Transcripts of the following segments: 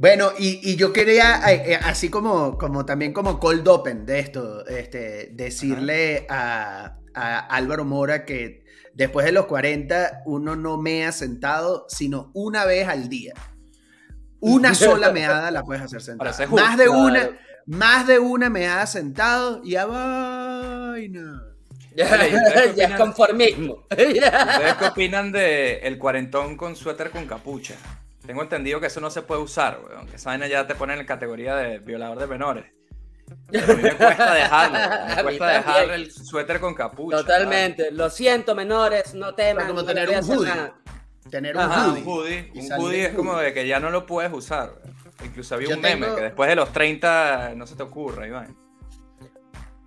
Bueno, y, yo quería, eh, eh, así como, como también como cold open de esto, este, decirle a, Álvaro Mora que después de los 40 uno no mea sentado, sino una vez al día. Una sola meada la puedes hacer sentado. Más de una, más de una meada sentado y a vaina. Ya, es conformismo. ¿Ustedes qué opinan de el cuarentón con suéter con capucha? Tengo entendido que eso no se puede usar, weón. Que esa vaina ya te pone en la categoría de violador de menores. a mí me cuesta dejarlo. Me cuesta dejar el suéter con capucha. Totalmente. Lo siento, menores, no teman. como tener un hoodie. Tener un hoodie. Un hoodie, es como de que ya no lo puedes usar. Incluso había un meme que después de los 30 no se te ocurra, Iván.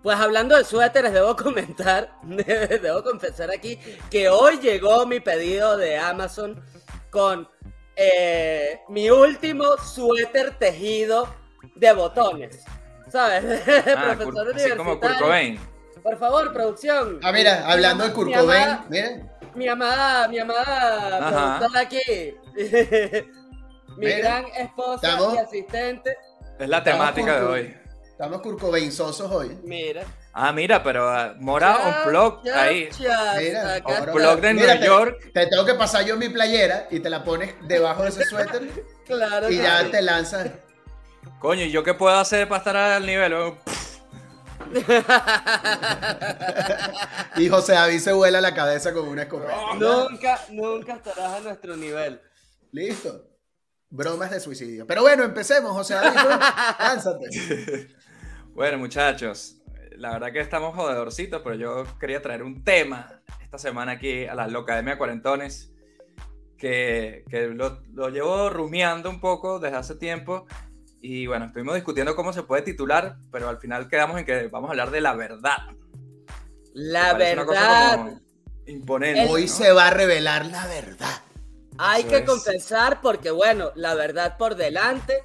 Pues hablando de suéteres, debo comentar, debo confesar aquí que hoy llegó mi pedido de Amazon con eh, mi último suéter tejido de botones. ¿Sabes? Ah, Profesor así como Kurt Cobain. Por favor, producción. Ah, mira, hablando de Kurt Cobain, Mi amada, mi amada productora aquí. mi gran esposa y asistente. Es la temática de hoy. Estamos curcobeinzosos hoy. Mira. Ah, mira, pero uh, Mora un blog ahí. Mira, un blog de New York. Te, tengo que pasar yo mi playera y te la pones debajo de ese suéter. claro. Y ya te lanzas. Coño, ¿y yo qué puedo hacer para estar al nivel? y José David se vuela la cabeza con una escopeta. Nunca, nunca estarás a nuestro nivel. Listo. Bromas de suicidio. Pero bueno, empecemos, José David. Lánzate. bueno, muchachos, la verdad que estamos jodedorcitos, pero yo quería traer un tema esta semana aquí a la Locademia Cuarentones, que, que lo, lo, llevo rumiando un poco desde hace tiempo. Y bueno, estuvimos discutiendo cómo se puede titular, pero al final quedamos en que vamos a hablar de la verdad. La verdad. imponente. Hoy se va a revelar la verdad. Hay que confesar porque, bueno, la verdad por delante,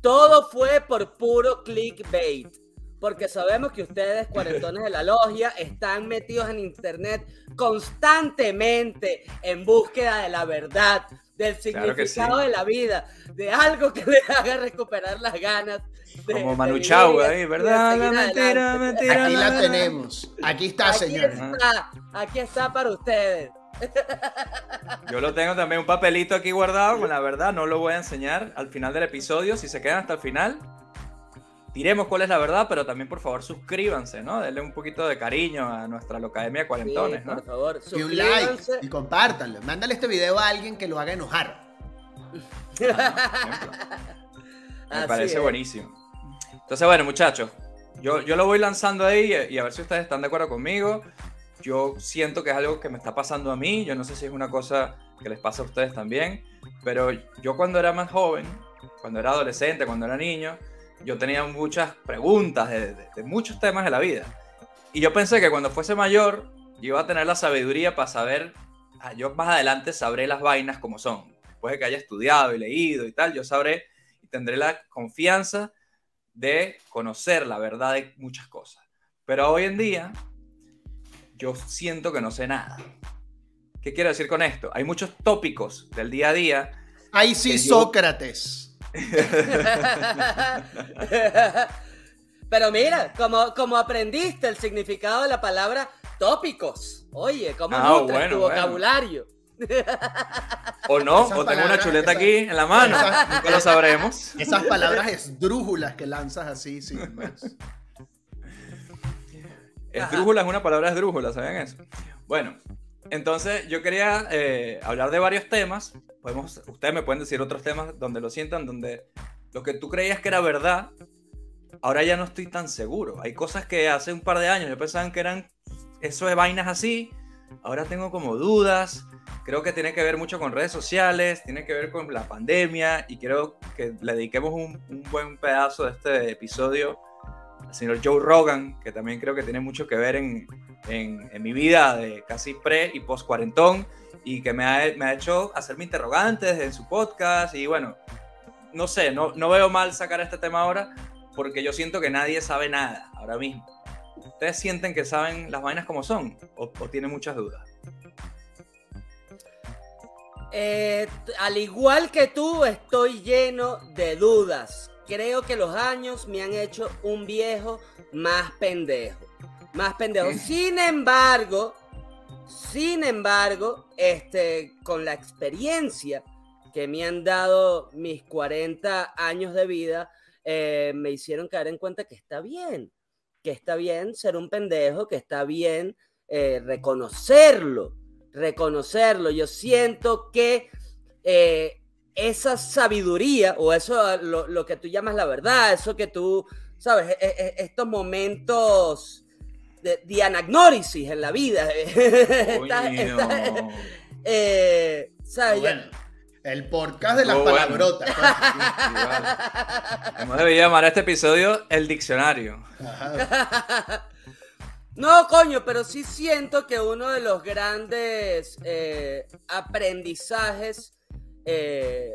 todo fue por puro clickbait porque sabemos que ustedes, cuarentones de la logia, están metidos en internet constantemente en búsqueda de la verdad, del significado de la vida, de algo que les haga recuperar las ganas. Como Manu Chao, ahí, ¿verdad? mentira, mentira. Aquí la tenemos. Aquí está, señor. Está, aquí está para ustedes. Yo lo tengo también un papelito aquí guardado con la verdad, no lo voy a enseñar al final del episodio. Si se quedan hasta el final, diremos cuál es la verdad, pero también por favor suscríbanse, ¿no? Denle un poquito de cariño a nuestra Locademia Cuarentones, ¿no? Por favor, y un like y compártanlo. Mándale este video a alguien que lo haga enojar. Me parece buenísimo. Entonces, bueno, muchachos, yo, yo lo voy lanzando ahí y a ver si ustedes están de acuerdo conmigo. Yo siento que es algo que me está pasando a mí. Yo no sé si es una cosa que les pasa a ustedes también. Pero yo cuando era más joven, cuando era adolescente, cuando era niño, yo tenía muchas preguntas de, muchos temas de la vida. Y yo pensé que cuando fuese mayor, yo iba a tener la sabiduría para saber, ah, yo más adelante sabré las vainas como son. Después de que haya estudiado y leído y tal, yo sabré y tendré la confianza de conocer la verdad de muchas cosas. Pero hoy en día, yo siento que no sé nada. ¿Qué quiero decir con esto? Hay muchos tópicos del día a día. Ahí sí, Sócrates. Pero mira, como, como aprendiste el significado de la palabra tópicos. Oye, ¿cómo ah, tu vocabulario? O no, o tengo una chuleta aquí en la mano. Nunca lo sabremos. Esas palabras esdrújulas que lanzas así, sin más. Esdrújula es una palabra esdrújula, ¿saben eso? Bueno, entonces yo quería eh, hablar de varios temas. Podemos, ustedes me pueden decir otros temas donde lo sientan, donde lo que tú creías que era verdad, ahora ya no estoy tan seguro. Hay cosas que hace un par de años yo pensaba que eran eso de vainas así. Ahora tengo como dudas. Creo que tiene que ver mucho con redes sociales, tiene que ver con la pandemia y quiero que le dediquemos un, un buen pedazo de este episodio al señor Joe Rogan, que también creo que tiene mucho que ver en, en, mi vida de casi pre y post cuarentón y que me ha, me ha hecho hacerme interrogantes en su podcast y bueno, no sé, no, no veo mal sacar este tema ahora porque yo siento que nadie sabe nada ahora mismo. ¿Ustedes sienten que saben las vainas como son o, tienen muchas dudas? Eh, al igual que tú, estoy lleno de dudas. Creo que los años me han hecho un viejo más pendejo. Más pendejo. Sin embargo, sin embargo, este, con la experiencia que me han dado mis 40 años de vida, eh, me hicieron caer en cuenta que está bien, que está bien ser un pendejo, que está bien eh, reconocerlo, reconocerlo. Yo siento que eh, esa sabiduría o eso, lo, que tú llamas la verdad, eso que tú, sabes, e, e, estos momentos de, de anagnórisis en la vida. ¿sabes? El podcast de las palabrotas. Hemos debería llamar a este episodio El Diccionario. No, coño, pero sí siento que uno de los grandes eh, aprendizajes eh,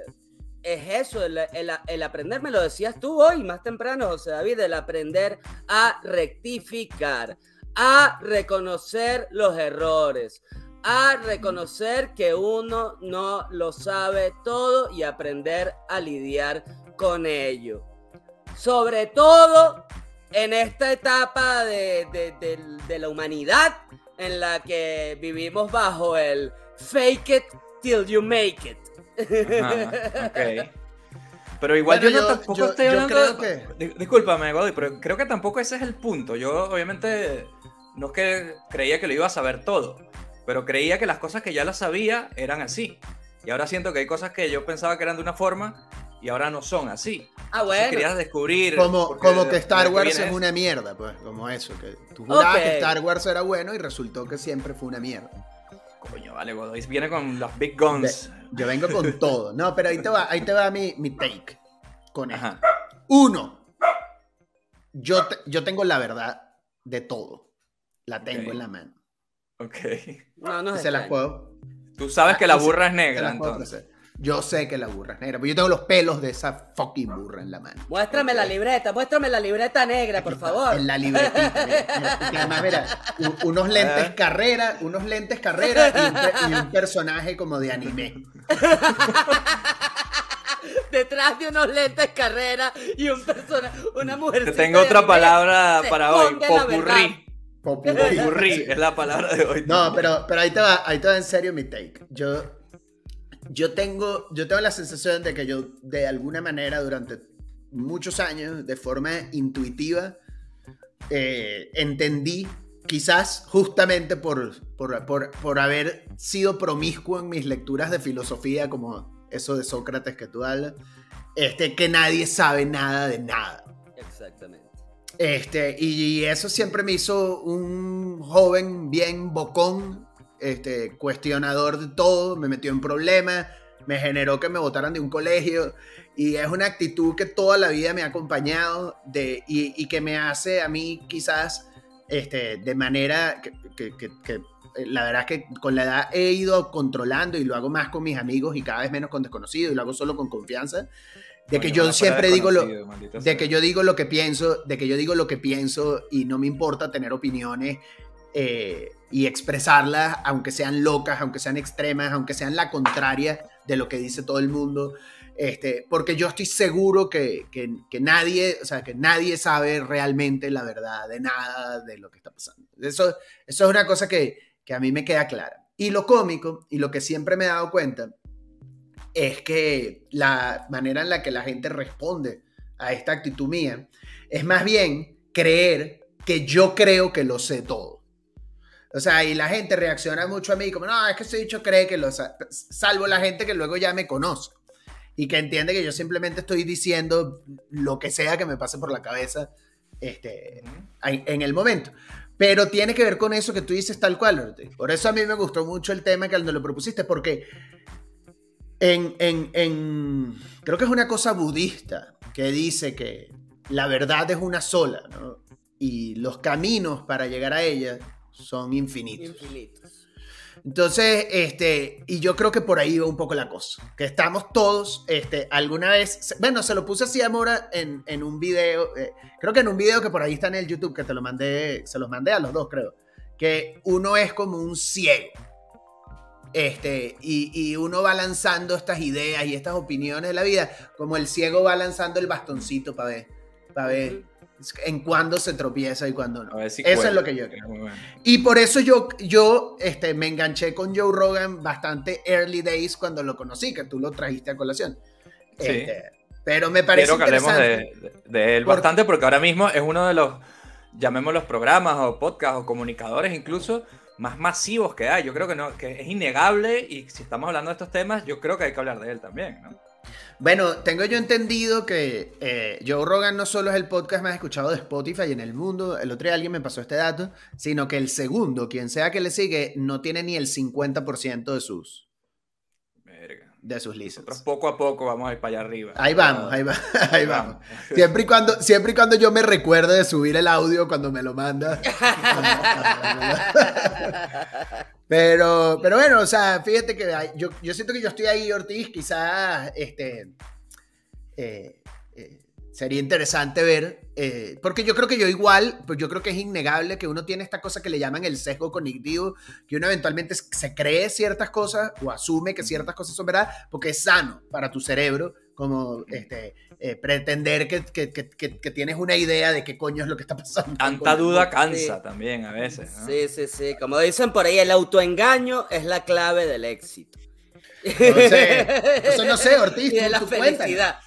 es eso, el, aprender, me lo decías tú hoy más temprano, José David, el aprender a rectificar, a reconocer los errores, a reconocer que uno no lo sabe todo y aprender a lidiar con ello. Sobre todo en esta etapa de, la humanidad en la que vivimos bajo el fake it till you make it. Pero igual yo, tampoco estoy hablando. Discúlpame, pero creo que tampoco ese es el punto. Yo, obviamente, no es que creía que lo iba a saber todo pero creía que las cosas que ya las sabía eran así. Y ahora siento que hay cosas que yo pensaba que eran de una forma y ahora no son así. Ah, bueno. querías descubrir. Como, como que Star Wars es una mierda, pues, como eso. Que tú jurabas que Star Wars era bueno y resultó que siempre fue una mierda. Coño, vale, Godoy viene con los big guns. Yo vengo con todo. No, pero ahí te va, ahí te va mi, mi take con esto. Uno, yo, yo tengo la verdad de todo. La tengo en la mano. Ok. No, no se las puedo. Tú sabes que la burra es negra, entonces. Yo sé que la burra es negra, pero yo tengo los pelos de esa fucking burra en la mano. Muéstrame la libreta, muéstrame la libreta negra, por favor. En la libretita. además, mira, unos lentes carrera, unos lentes carrera y un, personaje como de anime. Detrás de unos lentes carrera y un personaje, una mujer. Te tengo otra palabra para hoy, popurrí. Popurrí es la palabra de hoy. No, pero, pero ahí, te va, ahí te va en serio mi take. Yo, yo, tengo, yo tengo la sensación de que yo, de alguna manera, durante muchos años, de forma intuitiva, eh, entendí, quizás justamente por, por, por, por haber sido promiscuo en mis lecturas de filosofía, como eso de Sócrates que tú hablas, este, que nadie sabe nada de nada. Exactamente. Este, y eso siempre me hizo un joven bien bocón, este, cuestionador de todo, me metió en problemas, me generó que me votaran de un colegio y es una actitud que toda la vida me ha acompañado de, y, que me hace a mí quizás este, de manera que, que, la verdad es que con la edad he ido controlando y lo hago más con mis amigos y cada vez menos con desconocidos y lo hago solo con confianza de que yo siempre digo lo de que yo digo lo que pienso de que yo digo lo que pienso y no me importa tener opiniones eh, y expresarlas aunque sean locas aunque sean extremas aunque sean la contraria de lo que dice todo el mundo este, porque yo estoy seguro que, que, nadie, o sea, que nadie sabe realmente la verdad de nada de lo que está pasando. Eso, eso es una cosa que, que a mí me queda clara. Y lo cómico, y lo que siempre me he dado cuenta, es que la manera en la que la gente responde a esta actitud mía es más bien creer que yo creo que lo sé todo. O sea, y la gente reacciona mucho a mí como, no, es que ese dicho cree que lo salvo la gente que luego ya me conoce y que entiende que yo simplemente estoy diciendo lo que sea que me pase por la cabeza este, en el momento. Pero tiene que ver con eso que tú dices tal cual. Por eso a mí me gustó mucho el tema que cuando lo propusiste, porque en, creo que es una cosa budista que dice que la verdad es una sola, ¿no? Y los caminos para llegar a ella son infinitos. Entonces, este, y yo creo que por ahí va un poco la cosa. Que estamos todos, este, alguna vez, bueno, se lo puse así a Mora en, en un video, eh, creo que en un video que por ahí está en el YouTube, que te lo mandé, se los mandé a los dos, creo. Que uno es como un ciego Este, y, uno va lanzando estas ideas y estas opiniones de la vida, como el ciego va lanzando el bastoncito para ver, para ver en cuándo se tropieza y cuándo no. eso es lo que yo creo. Y por eso yo, yo este, me enganché con Joe Rogan bastante early days cuando lo conocí, que tú lo trajiste a colación. Sí. Este, pero me parece Quiero que hablemos de, él bastante porque ahora mismo es uno de los, llamémoslos programas o podcasts o comunicadores incluso, más masivos que hay. Yo creo que, no, que es innegable y si estamos hablando de estos temas, yo creo que hay que hablar de él también, ¿no? Bueno, tengo yo entendido que eh, Joe Rogan no solo es el podcast más escuchado de Spotify en el mundo, el otro día alguien me pasó este dato, sino que el segundo, quien sea que le sigue, no tiene ni el 50% de sus, de sus listas. Nosotros poco a poco vamos a ir para allá arriba. Ahí vamos, ahí, ahí vamos. Siempre y, cuando, siempre y cuando yo me recuerde de subir el audio cuando me lo manda. pero, pero bueno, o sea, fíjate que yo, yo siento que yo estoy ahí, Ortiz, quizás este, eh, eh, sería interesante ver, eh, porque yo creo que yo igual, pues yo creo que es innegable que uno tiene esta cosa que le llaman el sesgo cognitivo, que uno eventualmente se cree ciertas cosas o asume que ciertas cosas son verdad, porque es sano para tu cerebro, como este, eh, pretender que, que, que, que, tienes una idea de qué coño es lo que está pasando. Tanta duda cansa también a veces. Sí, sí, sí, como dicen por ahí, el autoengaño es la clave del éxito. No sé, eso no sé, Ortiz. Y de la felicidad.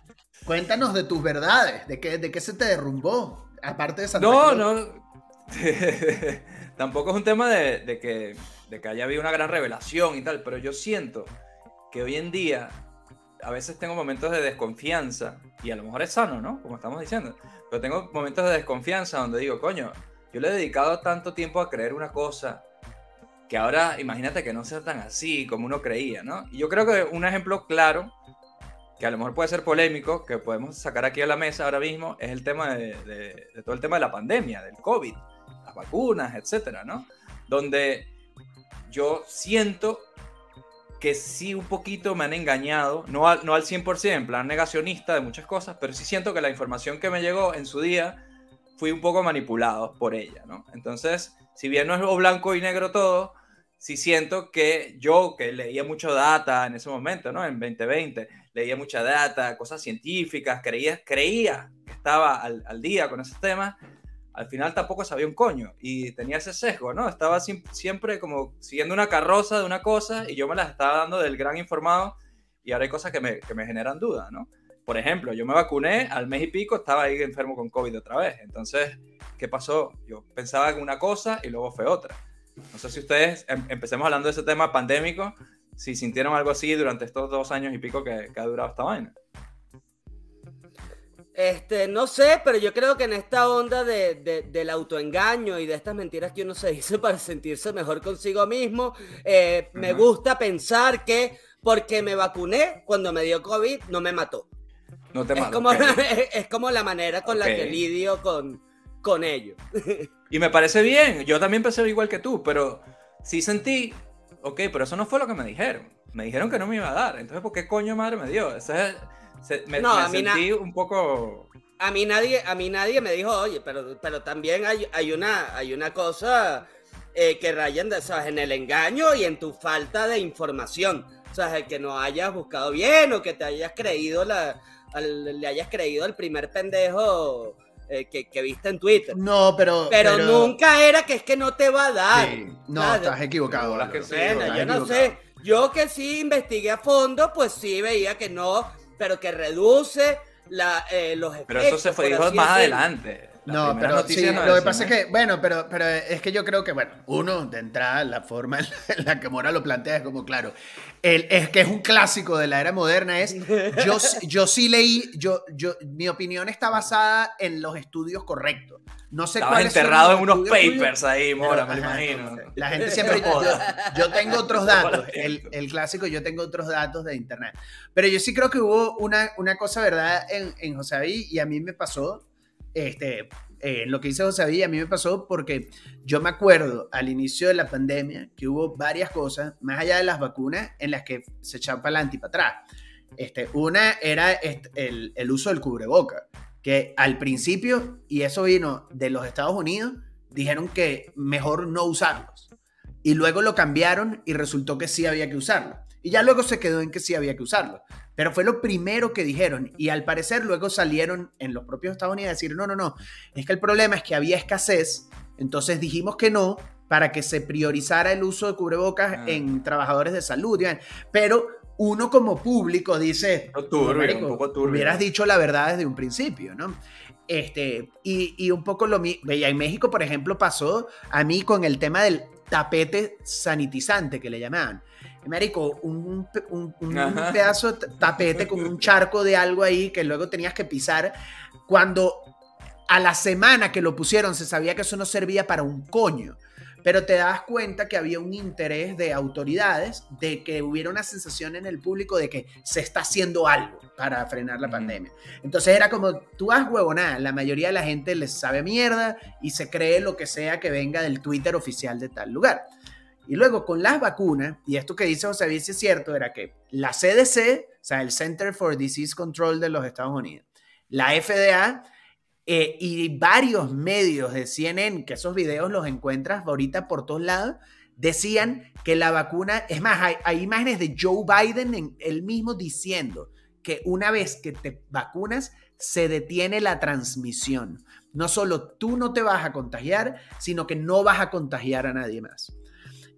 Cuéntanos de tus verdades, de qué, de qué se te derrumbó, aparte de esa No, no. Tampoco es un tema de, que, de que haya habido una gran revelación y tal, pero yo siento que hoy en día a veces tengo momentos de desconfianza, y a lo mejor es sano, ¿no? Como estamos diciendo, pero tengo momentos de desconfianza donde digo, coño, yo le he dedicado tanto tiempo a creer una cosa que ahora imagínate que no sea tan así como uno creía, ¿no? Y yo creo que un ejemplo claro que a lo mejor puede ser polémico, que podemos sacar aquí a la mesa ahora mismo, es el tema de, todo el tema de la pandemia, del COVID, las vacunas, etcétera, ¿no? Donde yo siento que sí un poquito me han engañado, no al, no al 100%, en plan negacionista de muchas cosas, pero sí siento que la información que me llegó en su día fui un poco manipulado por ella, ¿no? Entonces, si bien no es blanco y negro todo, sí siento que yo, que leía mucho data en ese momento, ¿no? En 2020, leía mucha data, cosas científicas, creía, creía que estaba al, al día con esos temas, al final tampoco sabía un coño y tenía ese sesgo, ¿no? Estaba siempre como siguiendo una carroza de una cosa y yo me las estaba dando del gran informado y ahora hay cosas que me, que me generan dudas, ¿no? Por ejemplo, yo me vacuné, al mes y pico estaba ahí enfermo con COVID otra vez. Entonces, ¿qué pasó? Yo pensaba en una cosa y luego fue otra. No sé si ustedes, em, empecemos hablando de ese tema pandémico, si sintieron algo así durante estos dos años y pico que, ha durado esta vaina. Este, no sé, pero yo creo que en esta onda de, del autoengaño y de estas mentiras que uno se dice para sentirse mejor consigo mismo, eh, me gusta pensar que porque me vacuné cuando me dio COVID no me mató. No te es, como, es, como la manera con la que lidio con, con ello. Y me parece bien, yo también pensé igual que tú, pero sí sentí, ok, pero eso no fue lo que me dijeron. Me dijeron que no me iba a dar, entonces ¿por qué coño madre me dio? Me, no, sentí un poco... A mí nadie, a mí nadie me dijo, oye, pero, pero también hay, hay, una, hay una cosa eh, que rayan de, ¿sabes? en el engaño y en tu falta de información. O sea, el que no hayas buscado bien o que te hayas creído la, le hayas creído al primer pendejo eh, que, viste en Twitter. No, pero, pero, nunca era que es que no te va a dar. no, estás equivocado. yo no sé. Yo que sí investigué a fondo, pues sí veía que no, pero que reduce la, eh, los efectos. Pero eso se fue dijo más adelante. No, pero sí, lo que pasa es que, bueno, pero, pero es que yo creo que, bueno, uno, de entrada, la forma en la que Mora lo plantea es como, claro, el, es que es un clásico de la era moderna, es, yo, yo sí leí, yo, yo, mi opinión está basada en los estudios correctos. No sé Estabas enterrado en unos papers ahí, Mora, me imagino. La gente siempre. Yo, yo tengo otros datos. El, el, clásico, yo tengo otros datos de internet. Pero yo sí creo que hubo una, una cosa, ¿verdad? En, en José y a mí me pasó este, eh, lo que dice José a mí me pasó porque yo me acuerdo al inicio de la pandemia que hubo varias cosas, más allá de las vacunas, en las que se echaban para adelante y. Este, una era el, el uso del cubreboca, que al principio, y eso vino de los Estados Unidos, dijeron que mejor no usarlos y luego lo cambiaron y resultó que sí había que usarlo. Y ya luego se quedó en que sí había que usarlo. Pero fue lo primero que dijeron y al parecer luego salieron en los propios Estados Unidos a decir, no, no, no, es que el problema es que había escasez, entonces dijimos que no para que se priorizara el uso de cubrebocas ah. en trabajadores de salud. Pero uno como público dice, hubieras dicho la verdad desde un principio, ¿no? Este, y, y un poco lo mismo, en México, por ejemplo, pasó a mí con el tema del tapete sanitizante que le llamaban. Marico, un, un, pedazo de tapete con un charco de algo ahí que luego tenías que pisar. Cuando a la semana que lo pusieron se sabía que eso no servía para un coño pero te das cuenta que había un interés de autoridades de que hubiera una sensación en el público de que se está haciendo algo para frenar la pandemia. Entonces era como, tú has huevonada, la mayoría de la gente les sabe mierda y se cree lo que sea que venga del Twitter oficial de tal lugar. Y luego con las vacunas, y esto que dice José Luis es cierto, era que la CDC, o sea, el Center for Disease Control de los Estados Unidos, la FDA eh, y varios medios de CNN, que esos videos los encuentras ahorita por todos lados, decían que la vacuna, es más, hay, imágenes de Joe Biden en, él mismo diciendo que una vez que te vacunas, se detiene la transmisión. No solo tú no te vas a contagiar, sino que no vas a contagiar a nadie más.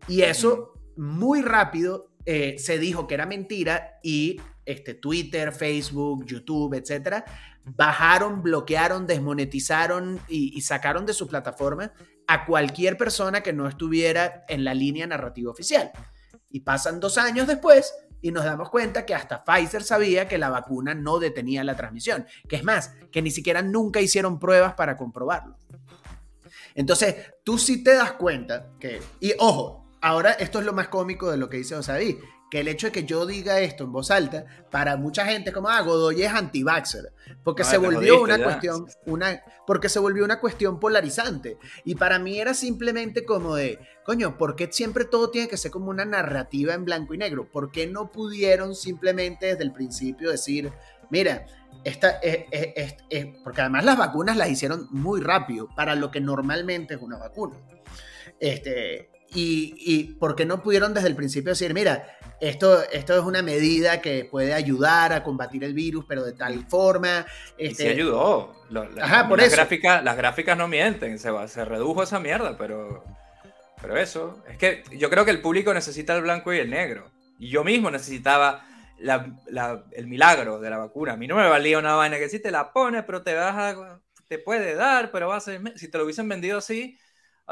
Y eso muy rápido eh, se dijo que era mentira y este, Twitter, Facebook, YouTube, etcétera, bajaron, bloquearon, desmonetizaron y, sacaron de su plataforma a cualquier persona que no estuviera en la línea narrativa oficial. Y pasan dos años después y nos damos cuenta que hasta Pfizer sabía que la vacuna no detenía la transmisión. Que es más, que ni siquiera nunca hicieron pruebas para comprobarlo. Entonces, tú sí te das cuenta que, y ojo, ahora esto es lo más cómico de lo que dice Osaí, que el hecho de que yo diga esto en voz alta, para mucha gente como, ah, Godoy es anti-vaxxer, porque se volvió una cuestión, una, porque se volvió una cuestión polarizante. Y para mí era simplemente como de, coño, ¿por qué siempre todo tiene que ser como una narrativa en blanco y negro? ¿Por qué no pudieron simplemente desde el principio decir, mira, esta, es, porque además las vacunas las hicieron muy rápido para lo que normalmente es una vacuna. Este, y, y por qué no pudieron desde el principio decir, mira, esto, esto es una medida que puede ayudar a combatir el virus, pero de tal forma. Este... Sí ayudó. Ajá, por las Gráficas, las gráficas no mienten, se, se redujo esa mierda, pero, pero eso. Es que yo creo que el público necesita el blanco y el negro. Y yo mismo necesitaba el milagro de la vacuna. A mí no me valía una vaina que sí te la pones, pero te, vas te puede dar, pero va a ser... Si te lo hubiesen vendido así,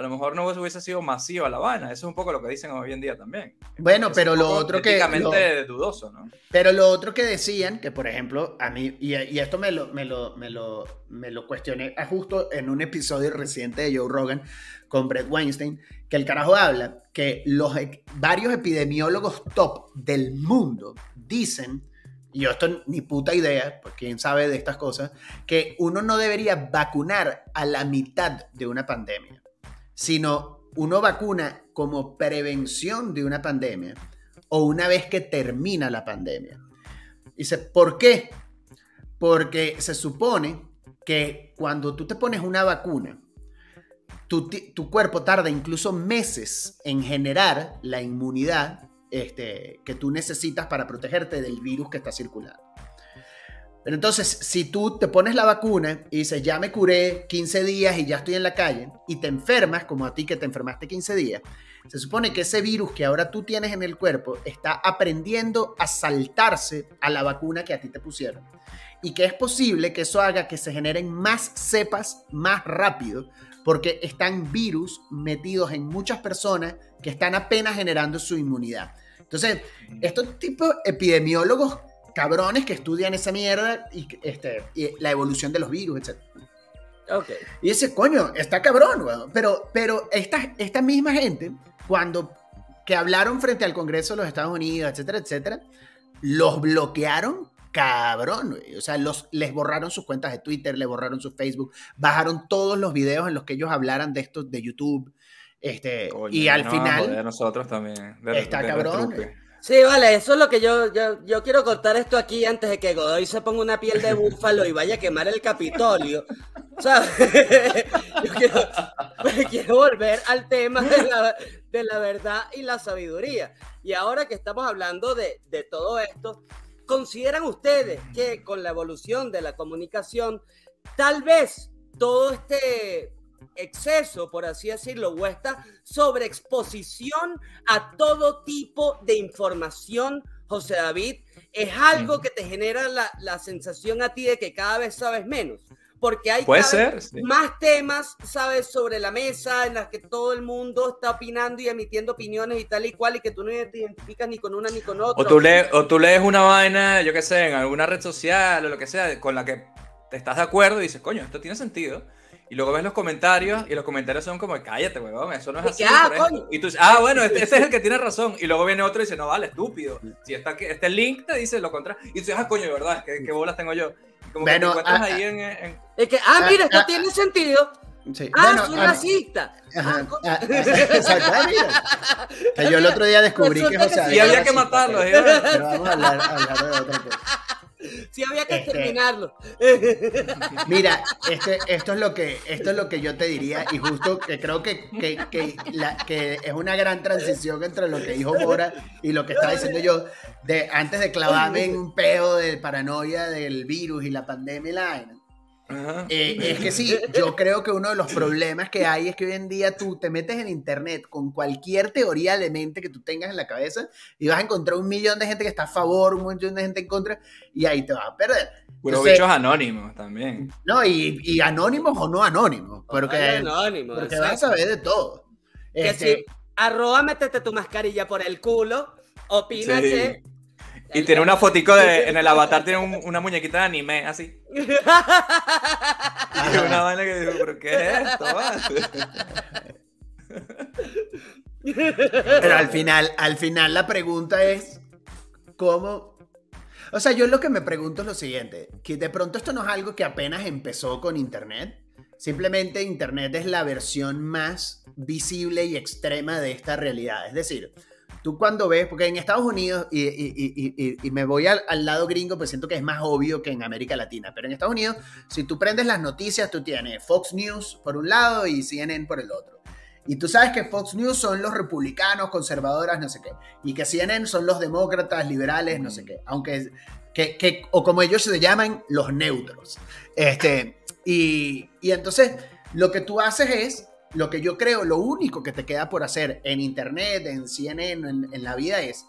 a lo mejor no hubiese sido masiva La Habana. Eso es un poco lo que dicen hoy en día también. Bueno, pero lo otro que... Lo, dudoso, ¿no? Pero lo otro que decían, que por ejemplo, a mí, y, esto me lo, me, lo, me, lo, me lo cuestioné justo en un episodio reciente de Joe Rogan con Brett Weinstein, que el carajo habla que los varios epidemiólogos top del mundo dicen y yo esto ni puta idea, porque quién sabe de estas cosas, que uno no debería vacunar a la mitad de una pandemia sino uno vacuna como prevención de una pandemia o una vez que termina la pandemia. Dice, ¿por qué? Porque se supone que cuando tú te pones una vacuna, tu, cuerpo tarda incluso meses en generar la inmunidad este, que tú necesitas para protegerte del virus que está circulando. Pero entonces, si tú te pones la vacuna y dices, ya me curé 15 días y ya estoy en la calle, y te enfermas, como a ti que te enfermaste 15 días, se supone que ese virus que ahora tú tienes en el cuerpo está aprendiendo a saltarse a la vacuna que a ti te pusieron. Y que es posible que eso haga que se generen más cepas más rápido, porque están virus metidos en muchas personas que están apenas generando su inmunidad. Entonces, estos tipos epidemiólogos cabrones que estudian esa mierda y, este, la evolución de los virus, etc. Okay. Y ese coño, está cabrón, weón. Pero, pero esta, esta misma gente, cuando que hablaron frente al Congreso de los Estados Unidos, etcétera, etcétera, los bloquearon cabrón, O sea, los, les borraron sus cuentas de Twitter, les borraron su Facebook, bajaron todos los videos en los que ellos hablaran de esto de YouTube. Este, y al final. De nosotros también. está cabrón. Sí, vale, eso es lo que yo, yo, yo quiero cortar esto aquí antes de que Godoy se ponga una piel de búfalo y vaya a quemar el Capitolio. yo quiero, volver al tema de la, de la, verdad y la sabiduría. Y ahora que estamos hablando de, de todo esto, ¿consideran ustedes que con la evolución de la comunicación, tal vez todo este exceso, por así decirlo, o esta sobreexposición a todo tipo de información, José David, es algo que te genera la, la sensación a ti de que cada vez sabes menos porque hay más temas, ¿sabes?, sobre la mesa en las que todo el mundo está opinando y emitiendo opiniones y tal y cual, y que tú no te identificas ni con una ni con otra. O tú, lees, o tú lees una vaina, yo qué sé, en alguna red social o lo que sea, con la que te estás de acuerdo y dices, coño, esto tiene sentido. Y luego ves los comentarios y los comentarios son como, cállate, huevón, eso no es así. Ah, y tú dices, ah, bueno, este, este, es el que tiene razón. Y luego viene otro y dice, no, vale, estúpido. Si está aquí, este link te dice lo contrario. Y tú dices, ah, coño, de verdad, ¿qué, qué bolas tengo yo? Como que te encuentras ahí en, Es que, ah, mira, esto tiene sentido. Sí. Ah, bueno, soy racista. Ajá, ah, que yo el otro día descubrí que José Y había que matarlo. Pero vamos a hablar, a hablar de otra cosa. Sí, había que este, terminarlo. Mira, este, esto, es lo que, esto es lo que yo te diría, y justo que creo que, que, que, la, que es una gran transición entre lo que dijo Mora y lo que estaba diciendo yo, de antes de clavarme en un peo de paranoia del virus y la pandemia y la eh, es que sí, yo creo que uno de los problemas que hay es que hoy en día tú te metes en internet con cualquier teoría de mente que tú tengas en la cabeza y vas a encontrar un millón de gente que está a favor, un millón de gente en contra y ahí te vas a perder. Pero bichos anónimos también. No, y, anónimos o no anónimos, porque, anónimos, porque vas a saber de todo. Que este, si arroba métete tu mascarilla por el culo, opina que y tiene una fotico de, en el avatar, tiene una muñequita de anime, así. y una vaina que digo, ¿pero qué es esto? Pero al final, al final la pregunta es, ¿cómo? O sea, yo lo que me pregunto es lo siguiente, que de pronto esto no es algo que apenas empezó con Internet. Simplemente Internet es la versión más visible y extrema de esta realidad. Es decir, tú cuando ves, porque en Estados Unidos, y, me voy al, lado gringo, pues siento que es más obvio que en América Latina, pero en Estados Unidos, si tú prendes las noticias, tú tienes Fox News por un lado y CNN por el otro. Y tú sabes que Fox News son los republicanos, conservadoras, no sé qué. Y que CNN son los demócratas, liberales, no sé qué. Aunque, que, que, o como ellos se llaman, los neutros. Este, y, y entonces, lo que tú haces es lo que yo creo, lo único que te queda por hacer en internet, en CNN, en, la vida es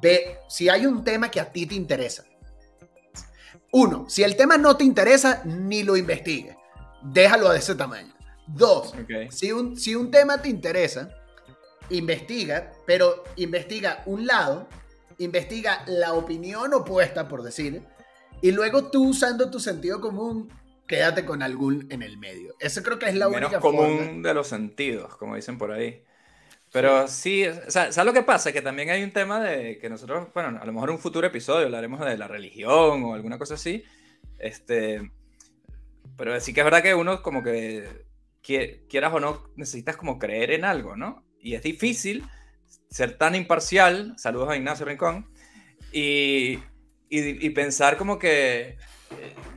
ver si hay un tema que a ti te interesa. Uno, si el tema no te interesa, ni lo investigues. Déjalo de ese tamaño. Dos, si, un, si un tema te interesa, investiga, pero investiga un lado, investiga la opinión opuesta, por decir, y luego tú usando tu sentido común quédate con algún en el medio. Eso creo que es la Menos común de los sentidos, como dicen por ahí. Pero sí, o sea, ¿sabes lo que pasa? Que también hay un tema de que nosotros, bueno, a lo mejor en un futuro episodio hablaremos de la religión o alguna cosa así. Este, pero sí que es verdad que uno como que quieras o no necesitas como creer en algo, ¿no? Y es difícil ser tan imparcial, saludos a Ignacio Rincón, y, y, y pensar como que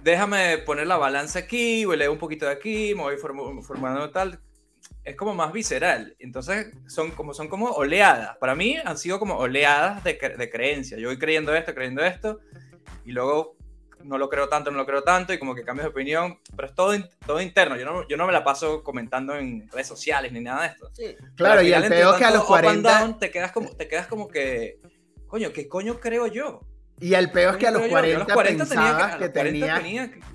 déjame poner la balanza aquí, voy a leer un poquito de aquí, me voy formando tal. Es como más visceral. Entonces, son como, son como oleadas. Para mí han sido como oleadas de, de creencia. Yo voy creyendo esto, creyendo esto, y luego no lo creo tanto, no lo creo tanto, y como que cambias de opinión, pero es todo, todo interno. Yo no, yo no me la paso comentando en redes sociales ni nada de esto. Sí. Claro, y el peor que a los 40... te, quedas como, te quedas como que, coño, ¿qué coño creo yo? Y el peor es que a los 40, pensabas que, tenía,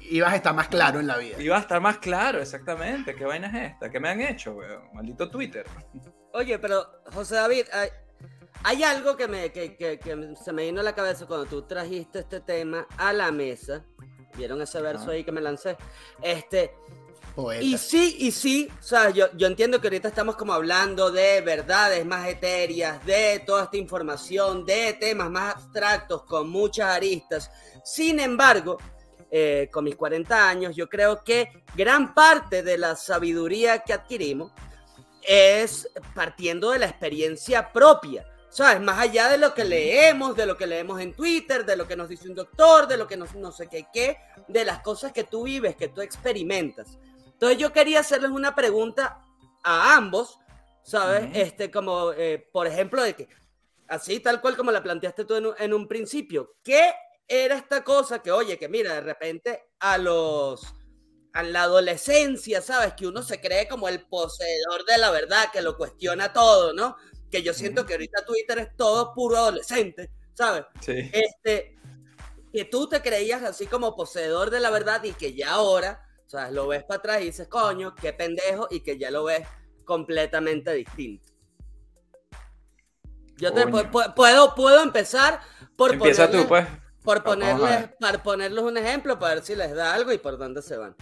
ibas a estar más claro en la vida. Iba a estar más claro, exactamente. ¿Qué vaina es esta? ¿Qué me han hecho, weón? Maldito Twitter. Oye, pero José David, hay, algo que, me, que, que, se me vino a la cabeza cuando tú trajiste este tema a la mesa. ¿Vieron ese verso ahí que me lancé? Este, y sí, y sí, o sea, yo, yo entiendo que ahorita estamos como hablando de verdades más etéreas, de toda esta información, de temas más abstractos con muchas aristas. Sin embargo, eh, con mis 40 años, yo creo que gran parte de la sabiduría que adquirimos es partiendo de la experiencia propia. ¿Sabes? Más allá de lo que leemos, de lo que leemos en Twitter, de lo que nos dice un doctor, de lo que no, no sé qué, qué, de las cosas que tú vives, que tú experimentas. Entonces yo quería hacerles una pregunta a ambos, ¿sabes? Este, como, eh, por ejemplo, de que, así tal cual como la planteaste tú en un, principio, ¿qué era esta cosa que, oye, que mira, de repente a los a la adolescencia, ¿sabes? Que uno se cree como el poseedor de la verdad, que lo cuestiona todo, ¿no? Que yo siento que ahorita Twitter es todo puro adolescente, ¿sabes? Sí. Este, que tú te creías así como poseedor de la verdad y que ya ahora, ¿sabes? Lo ves para atrás y dices, coño, qué pendejo, y que ya lo ves completamente distinto. Yo te puedo, puedo empezar por Empieza tú, pues. Por ponerles, para ponerles un ejemplo, para ver si les da algo y por dónde se van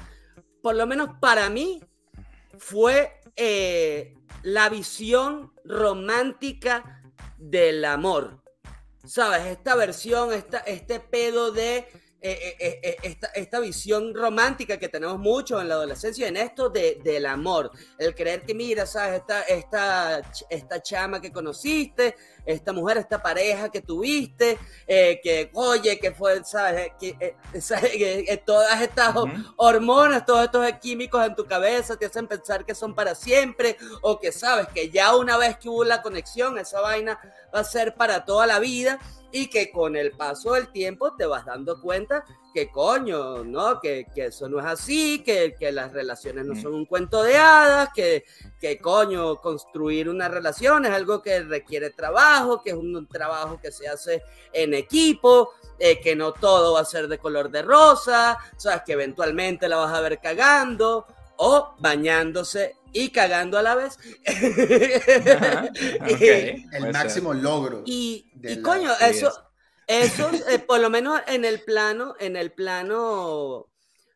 por lo menos para mí, fue eh, la visión romántica del amor. ¿Sabes? Esta versión, esta, este pedo de eh, eh, esta, esta, visión romántica que tenemos mucho en la adolescencia, en esto de, del amor. El creer que, mira, ¿sabes? Esta, esta, esta chama que conociste, esta mujer, esta pareja que tuviste, eh, que oye, que fue, sabes, que, eh, que todas estas hormonas, todos estos químicos en tu cabeza te hacen pensar que son para siempre, o que sabes que ya una vez que hubo la conexión, esa vaina va a ser para toda la vida y que con el paso del tiempo te vas dando cuenta que coño, ¿no? Que, eso no es así, que, las relaciones no son un cuento de hadas, que, que coño, construir una relación es algo que requiere trabajo, que es un, trabajo que se hace en equipo, eh, que no todo va a ser de color de rosa, sabes que eventualmente la vas a ver cagando o bañándose y cagando a la vez. el máximo logro. Y, coño, eso eso, eh, por lo menos en el plano, en el plano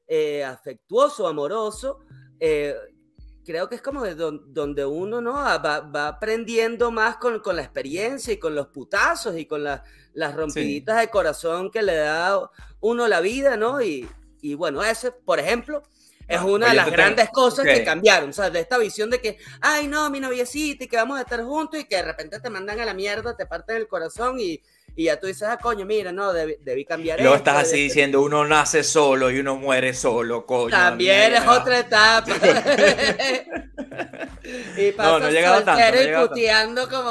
eh, afectuoso, amoroso, eh, creo que es como de donde uno ¿no? va, va aprendiendo más con, con, la experiencia y con los putazos y con las rompiditas de corazón que le da uno la vida, ¿no? Y, y bueno, ese, por ejemplo, es ah, una de las grandes cosas que cambiaron, o sea, de esta visión de que, ay, no, mi noviecita y que vamos a estar juntos y que de repente te mandan a la mierda, te parten el corazón y, y ya tú dices, ah, coño, mira, no, debí, cambiar Luego estás así diciendo, uno nace solo y uno muere solo, coño. También es otra etapa. y pasas no, no soltero y puteando como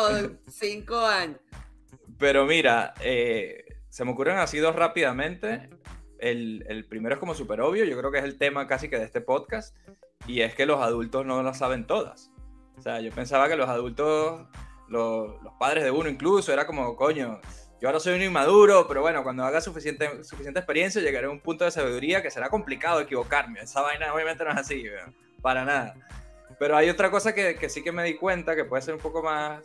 cinco años. Pero mira, eh, se me ocurren así dos rápidamente. El, el, primero es como súper obvio, yo creo que es el tema casi que de este podcast, y es que los adultos no lo saben todas. O sea, yo pensaba que los adultos, los, los padres de uno incluso, era como, coño, yo ahora soy un inmaduro, pero bueno, cuando haga suficiente, suficiente experiencia llegaré a un punto de sabiduría que será complicado equivocarme. Esa vaina obviamente no es así, para nada. Pero hay otra cosa que, que, sí que me di cuenta que puede ser un poco más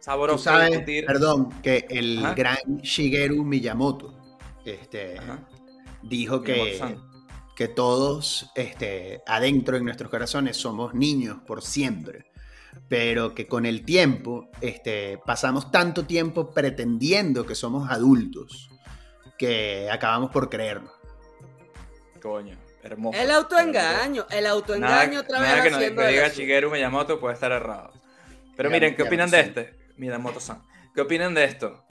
sabroso. sabes, discutir. perdón, que el gran Shigeru Miyamoto este, dijo que, que todos este, adentro en nuestros corazones somos niños por siempre pero que con el tiempo este, pasamos tanto tiempo pretendiendo que somos adultos que acabamos por creerlo. Coño, hermoso. El autoengaño, el autoengaño otra vez. Nada que, no, que diga Shigeru Miyamoto puede estar errado. Pero miren, ¿qué opinan de este? Miyamoto-san. ¿Qué opinan de esto?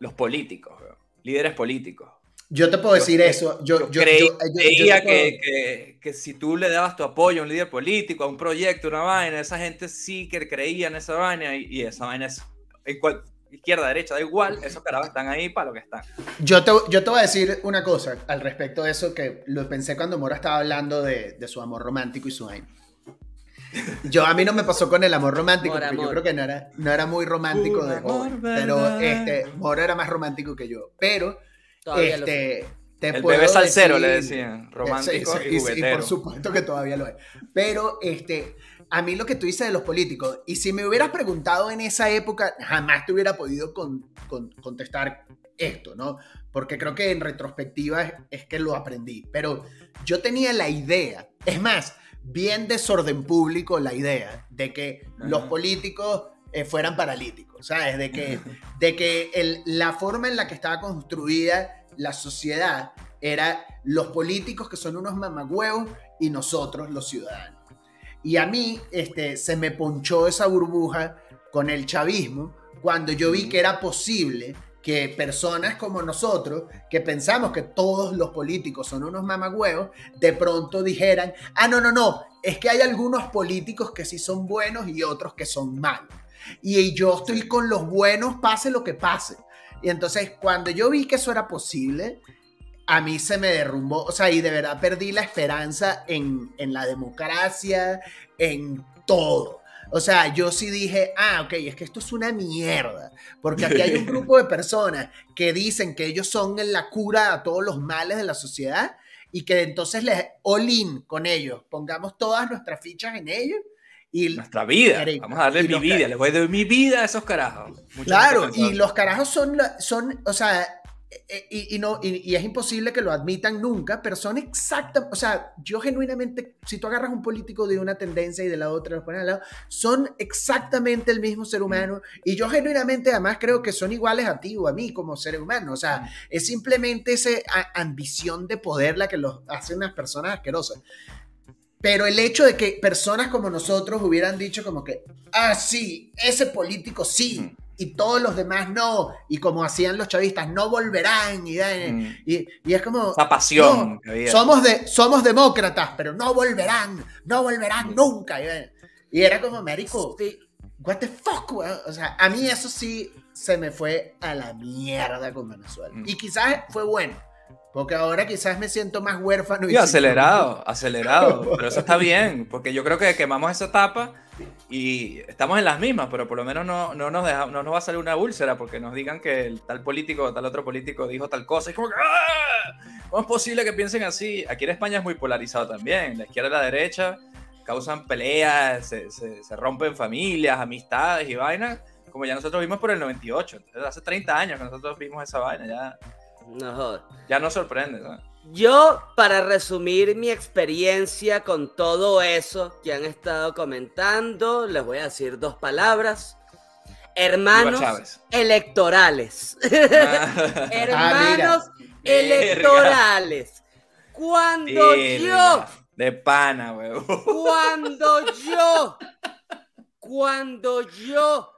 Los políticos, líderes políticos. Yo te puedo decir eso. Yo, yo, creía que, que, si tú le dabas tu apoyo a un líder político, a un proyecto, una vaina, esa gente sí que creía en esa vaina y, esa vaina es izquierda, derecha, da igual, esos carabas están ahí para lo que están. Yo te, yo te voy a decir una cosa al respecto de eso que lo pensé cuando Mora estaba hablando de, de su amor romántico y su vaina. Yo a mí no me pasó con el amor romántico, porque yo creo que no era, no era muy romántico de joven, pero este, Mora era más romántico que yo, pero este, te el bebé salsero le decían, romántico y, por supuesto que todavía lo es. Pero este, a mí lo que tú dices de los políticos, y si me hubieras preguntado en esa época, jamás te hubiera podido contestar esto, ¿no? Porque creo que en retrospectiva es, que lo aprendí. Pero yo tenía la idea, es más, bien desorden público la idea de que los políticos eh, fueran paralíticos, ¿sabes? De que, de que la forma en la que estaba construida la sociedad era los políticos que son unos mamagüeos y nosotros los ciudadanos. Y a mí este, se me ponchó esa burbuja con el chavismo cuando yo vi que era posible que personas como nosotros, que pensamos que todos los políticos son unos mamagüeos, de pronto dijeran, ah, no, no, no, es que hay algunos políticos que sí son buenos y otros que son malos. Y yo estoy con los buenos, pase lo que pase. Y entonces cuando yo vi que eso era posible, a mí se me derrumbó, o sea, y de verdad perdí la esperanza en, en la democracia, en todo. O sea, yo sí dije, ah, ok, es que esto es una mierda, porque aquí hay un grupo de personas que dicen que ellos son la cura a todos los males de la sociedad y que entonces les all in con ellos, pongamos todas nuestras fichas en ellos. Y Nuestra vida, vamos a darle mi vida, les voy a dar mi vida a esos carajos. claro, y los carajos son, son, o sea, eh, y, no, y, es imposible que lo admitan nunca, pero son exactas, o sea, yo genuinamente, si tú agarras un político de una tendencia y de la otra, los pones al lado, son exactamente el mismo ser humano, y yo genuinamente además creo que son iguales a ti o a mí como seres humanos, o sea, es simplemente esa ambición de poder la que los hace unas personas asquerosas. Pero el hecho de que personas como nosotros hubieran dicho como que, ah, sí, ese político sí, y todos los demás no, y como hacían los chavistas, no volverán, y, mm. y, es como... Esa pasión. somos, de, somos demócratas, pero no volverán, no volverán mm. nunca. Y, era como, Américo, what the fuck, O sea, a mí eso sí se me fue a la mierda con Venezuela. Mm. Y quizás fue bueno. Porque ahora quizás me siento más huérfano. Y, acelerado, acelerado. Pero eso está bien, porque yo creo que quemamos esa etapa y estamos en las mismas, pero por lo menos no, no, nos, deja, no nos va a salir una úlcera porque nos digan que el tal político o tal otro político dijo tal cosa. Y como que, ¡ah! ¿cómo es posible que piensen así? Aquí en España es muy polarizado también. La izquierda y la derecha causan peleas, se, se, rompen familias, amistades y vainas, como ya nosotros vimos por el 98. Entonces, hace 30 años que nosotros vimos esa vaina, ya no Ya no sorprende, Yo, para resumir mi experiencia con todo eso que han estado comentando, les voy a decir dos palabras. Hermanos electorales. Ah. Hermanos ah, electorales. Cuando yo. De pana, weón. Cuando yo. Cuando yo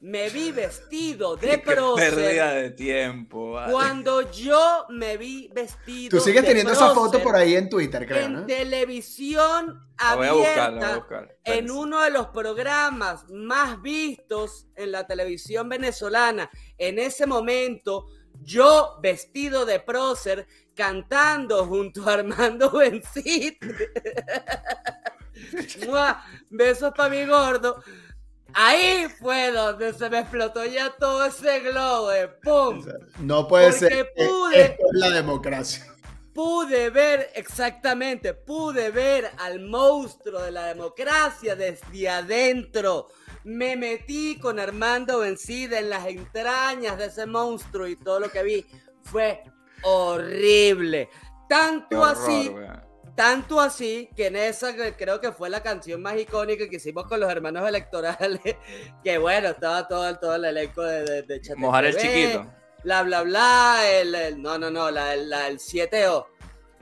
me vi vestido de prócer. Pérdida de tiempo. Cuando yo me vi vestido. Tú sigues teniendo esa foto por ahí en Twitter, creo. En televisión abierta. En uno de los programas más vistos en la televisión venezolana. En ese momento, yo vestido de prócer, cantando junto a Armando Bencit. Besos para mi gordo. Ahí fue donde se me explotó ya todo ese globo de ¡pum! No puede ser. E-, pude, esto es la democracia. Pude ver, exactamente, pude ver al monstruo de la democracia desde adentro. Me metí con Armando Vencida en las entrañas de ese monstruo y todo lo que vi fue horrible. Tanto así. Tanto así que en esa creo que fue la canción más icónica que hicimos con los hermanos electorales, que bueno, estaba todo, todo el elenco de, de, Mojar el chiquito. Bla, bla, bla, el, no, no, no, la, la, el 7O.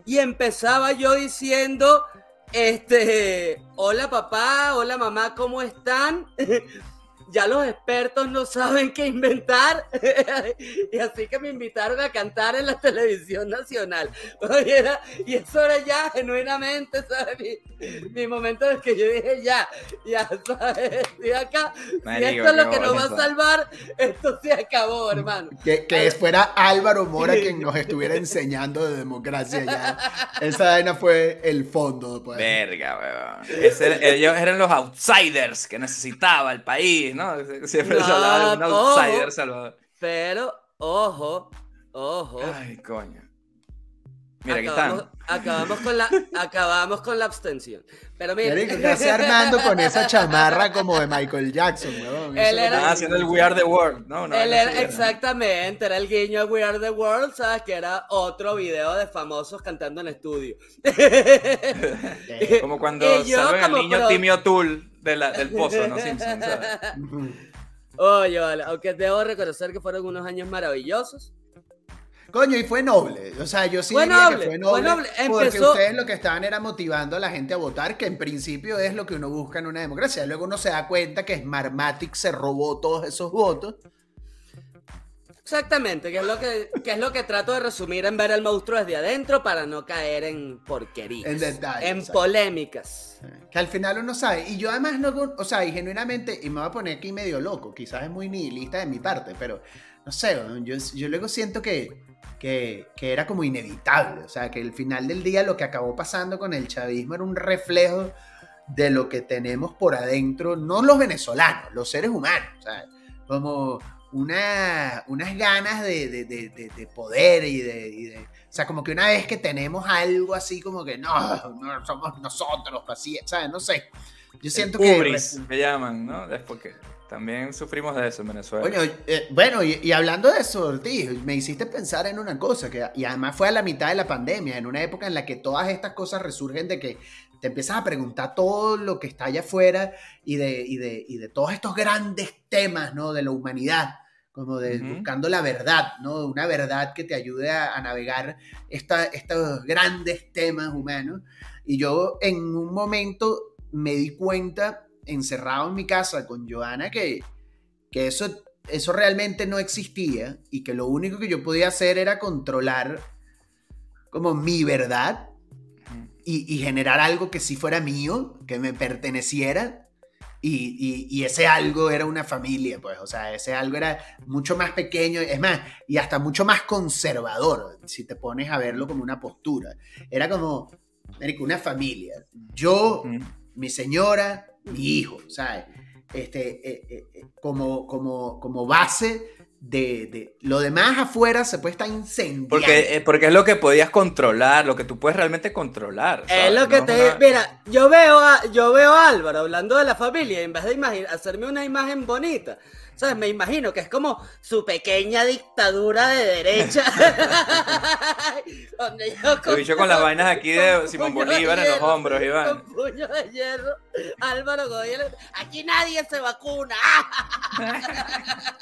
Y empezaba yo diciendo, este, hola papá, hola mamá, ¿cómo están? ya los expertos no saben qué inventar. y así que me invitaron a cantar en la televisión nacional. y eso era ya genuinamente, ¿sabes? Mi, momento en que yo dije, ya, ya, ¿sabes? Estoy acá. y esto es lo que nos va a salvar, esto se acabó, hermano. Que, que fuera Álvaro Mora quien nos estuviera enseñando de democracia ya. Esa vaina fue el fondo. Pues. Verga, weón. ellos eran los outsiders que necesitaba el país. ¿No? Siempre se hablaba de un outsider Salvador. Pero, ojo, ojo. Ay, coño. Mira, acabamos, aquí están. Acabamos con, la, acabamos con la abstención. Pero mira. ¿qué Armando con esa chamarra como de Michael Jackson, weón? Él era, haciendo el We Are the World, ¿no? él era, exactamente, era el guiño de We Are the World, ¿sabes? Que era otro video de famosos cantando en estudio. como cuando sale el niño Timmy Tool del pozo, ¿no? Simpson, Oye, vale, aunque debo reconocer que fueron unos años maravillosos. Coño, y fue noble. O sea, yo sí fue noble, que fue noble. Fue noble. Porque ustedes lo que estaban era motivando a la gente a votar, que en principio es lo que uno busca en una democracia. Luego uno se da cuenta que Smartmatic se robó todos esos votos. Exactamente, que es lo que, que es lo que trato de resumir en ver el monstruo desde adentro para no caer en porquerías. En detalles, En polémicas. Que al final uno sabe. Y yo además no, o sea, y genuinamente, y me voy a poner aquí medio loco, quizás es muy nihilista de mi parte, pero no sé, yo luego siento que, que, que era como inevitable. O sea, que al final del día lo que acabó pasando con el chavismo era un reflejo de lo que tenemos por adentro, no los venezolanos, los seres humanos. Sea, como una, unas ganas de, de- de- de- de poder y de, y de- O sea, como que una vez que tenemos algo así como que no, no somos nosotros, así, ¿sabes? No sé. Yo siento que... Ubris, que llaman, ¿no? Es porque también sufrimos de eso en Venezuela. Coño, eh, bueno, y, y hablando de eso, Ortiz, me hiciste pensar en una cosa, que, y además fue a la mitad de la pandemia, en una época en la que todas estas cosas resurgen de que te empiezas a preguntar todo lo que está allá afuera y de, y de, y de todos estos grandes temas, ¿no? De la humanidad, como de Ujú. buscando la verdad, ¿no? Una verdad que te ayude a, a navegar esta- estos grandes temas humanos. Y yo en un momento me di cuenta, encerrado en mi casa con Joana, que, que eso, eso realmente no existía y que lo único que yo podía hacer era controlar como mi verdad y, y generar algo que sí fuera mío, que me perteneciera. Y, y- y ese algo era una familia, pues, o sea, ese algo era mucho más pequeño, es más, y hasta mucho más conservador, si te pones a verlo como una postura. Era como, una familia. Yo, mi señora, mi hijo, ¿sabes? Este, eh, eh, eh, como, como, como base de, de- lo demás afuera se puede estar incendiando. Porque, eh, porque es lo que podías controlar, lo que tú puedes realmente controlar. Es ¿sabes? lo que No te. una- Mira, yo veo, a, yo veo a Álvaro hablando de la familia en vez de hacerme una imagen bonita, ¿sabes? Me imagino que es como su pequeña dictadura de derecha. donde yo El bicho con las vainas aquí de con Simón de Bolívar en los hombros, Iván. Con puño de hierro. Álvaro Godoy. Aquí nadie se vacuna.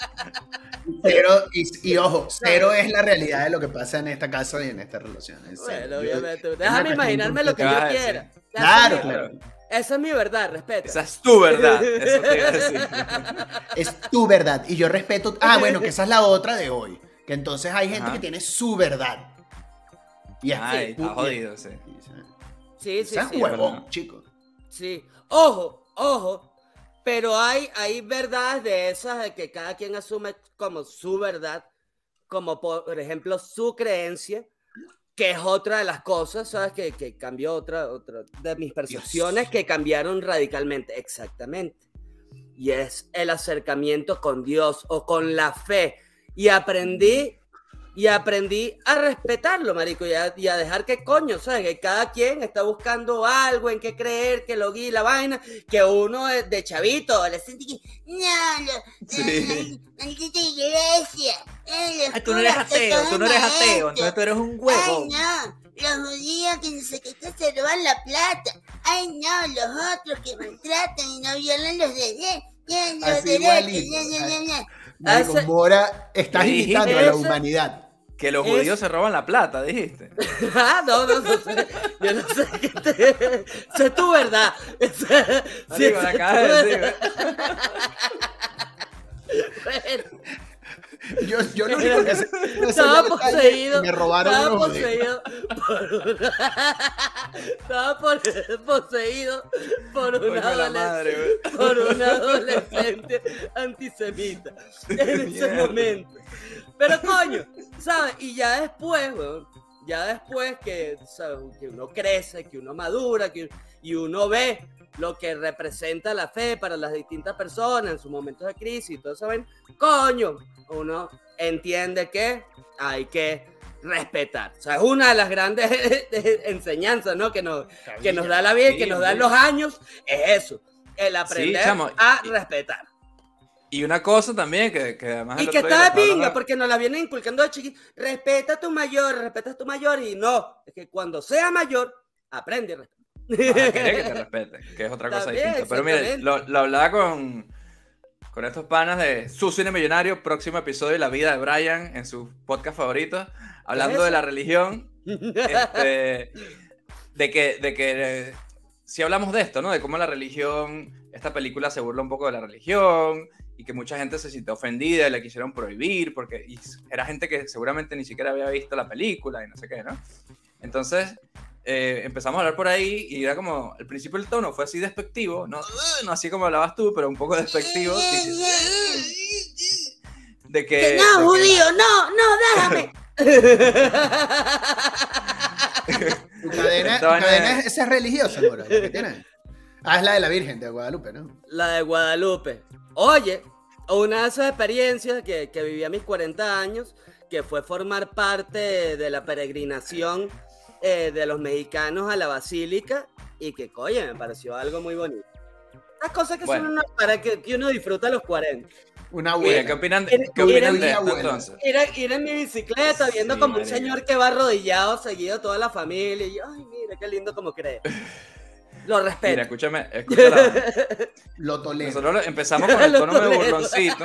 Cero, y, y ojo, cero es la realidad de lo que pasa en esta casa y en esta relación. en serio. Bueno, Yo- obviamente. Déjame imaginarme lo que ¿Qué vas yo quiera. Claro, claro. Esa es mi verdad, respeta. Esa es tu verdad. Eso te iba a decir. Es tu verdad. Y yo respeto. Ah, bueno, que esa es la otra de hoy. Que entonces hay gente Ajá. que tiene su verdad. Y es Ay, está jodido, sí. Sí, sí, sí. huevón, chicos. Sí. Ojo, ojo. Pero hay, hay verdades de esas de que cada quien asume como su verdad, como por ejemplo su creencia, que es otra de las cosas, ¿sabes? Que, que cambió otra, otra de mis percepciones que cambiaron radicalmente, exactamente. Y es el acercamiento con Dios o con la fe. Y aprendí, y aprendí a respetarlo, marico, y a, y a dejar que coño, ¿sabes? Que cada quien está buscando algo en qué creer, que lo guíe la vaina, que uno de, de chavito le siente que, no, lo, Sí. maldita iglesia, eh, Ay, tú no eres ateo, tú no eres maestro. ateo, entonces tú eres un Ay, huevo. no, los judíos que no sé qué se roban la plata. Ay, no, los otros que maltratan y no violan los derechos. Los Así derechos, Mora, estás ¿Qué imitando a la humanidad. Que los Es- judíos se roban la plata, dijiste. Ah, no, no, no sé. Yo no sé qué te. Sé tu verdad. Sí, sé tu decir, verdad. Bueno, Yo, yo lo único que sé es Estaba poseído. Me robaron estaba unos poseído por una. Estaba por- poseído por una adolescente. Por una adolescente antisemita. En ese momento. Pero coño, ¿sabes? Y ya después, weón. Ya después que, uno crece, que uno madura, que, y uno ve lo que representa la fe para las distintas personas en sus momentos de crisis y todo eso, ven, coño, uno entiende que hay que respetar. O sea, es una de las grandes enseñanzas, ¿no? Que nos, que nos da la vida, y que nos dan los años, es eso, el aprender chamo, a y- respetar. Y una cosa también que, que además. Y que está de pinga, porque nos la vienen inculcando de chiquito. Respeta a tu mayor, respeta a tu mayor, y no, es que cuando sea mayor, aprende a respetar. Que te respeten, que es otra cosa También, distinta. Pero mire, lo, lo hablaba con, con estos panas de Su Cine Millonario, próximo episodio de La Vida de Brian en su podcast favorito, hablando de la religión, este, de que, de que eh, si hablamos de esto, ¿no? De cómo la religión, esta película se burla un poco de la religión y que mucha gente se sintió ofendida y la quisieron prohibir porque era gente que seguramente ni siquiera había visto la película y no sé qué, ¿no? Entonces eh, empezamos a hablar por ahí y era como, al principio el tono fue así despectivo, no, no así como hablabas tú, pero un poco despectivo. De que... que no, judío, no, no, déjame. tu cadena, cadena es, es religiosa, que tiene. Ah, es la de la Virgen de Guadalupe, ¿no? La de Guadalupe. Oye, una de esas experiencias que, que viví a mis 40 años, que fue formar parte de la peregrinación eh, de los mexicanos a la basílica y que, coño, me pareció algo muy bonito. Las cosas que son para que, uno disfruta a los 40. Una abuela. ¿Qué opinan, ¿qué opinan de esto entonces? Ir, en mi bicicleta viendo como un señor que va arrodillado seguido toda la familia y yo, ay, mira, qué lindo como cree. Lo respeto. Mira, escúchame, escúchame. Lo tolero. Nosotros empezamos con el tono de burloncito.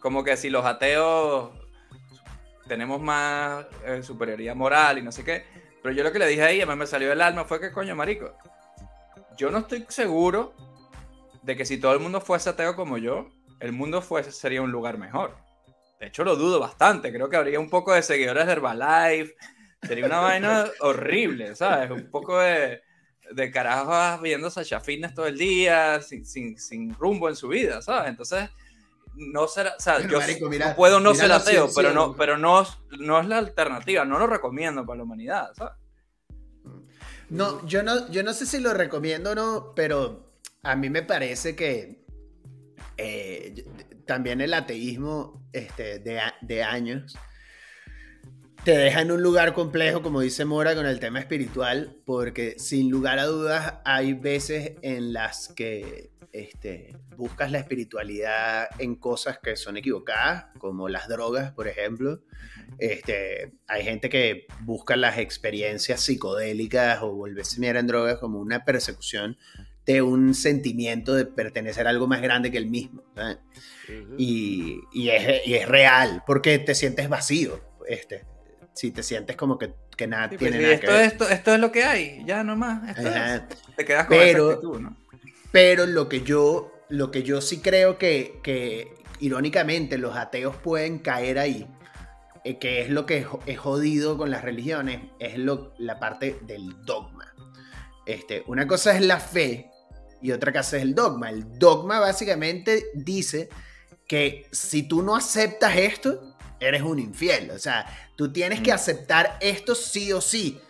Como que si los ateos tenemos más eh, superioridad moral y no sé qué. Pero yo lo que le dije ahí, a mí me salió del alma, fue que coño, marico. Yo no estoy seguro de que si todo el mundo fuese ateo como yo, el mundo fuese, sería un lugar mejor. De hecho, lo dudo bastante. Creo que habría un poco de seguidores de Herbalife. Sería una vaina horrible, ¿sabes? Un poco de, de carajos viendo Sasha Fitness todo el día, sin, sin, sin, rumbo en su vida, ¿sabes? Entonces, no será, o sea, yo no puedo no ser ateo, pero no, pero no, no es la alternativa, no lo recomiendo para la humanidad, ¿sabes? No, yo no, yo no sé si lo recomiendo o no, pero a mí me parece que eh, también el ateísmo este, de, de años te deja en un lugar complejo, como dice Mora, con el tema espiritual, porque sin lugar a dudas hay veces en las que este, buscas la espiritualidad en cosas que son equivocadas, como las drogas, por ejemplo. Este, hay gente que busca las experiencias psicodélicas o volverse mirar en drogas como una persecución de un sentimiento de pertenecer a algo más grande que el mismo. y, y, es, y, es, real, porque te sientes vacío. Este, si te sientes como que, que nada pues tiene nada esto, que ver. Esto, esto es lo que hay, ya nomás. Esto es. Te quedas con pero, esa actitud, ¿no? Pero lo que yo, lo que yo sí creo que, que irónicamente los ateos pueden caer ahí, eh, que es lo que es jodido con las religiones, es lo, la parte del dogma. Este, una cosa es la fe y otra cosa es el dogma. El dogma básicamente dice que si tú no aceptas esto, eres un infiel. O sea, tú tienes que aceptar esto sí o sí.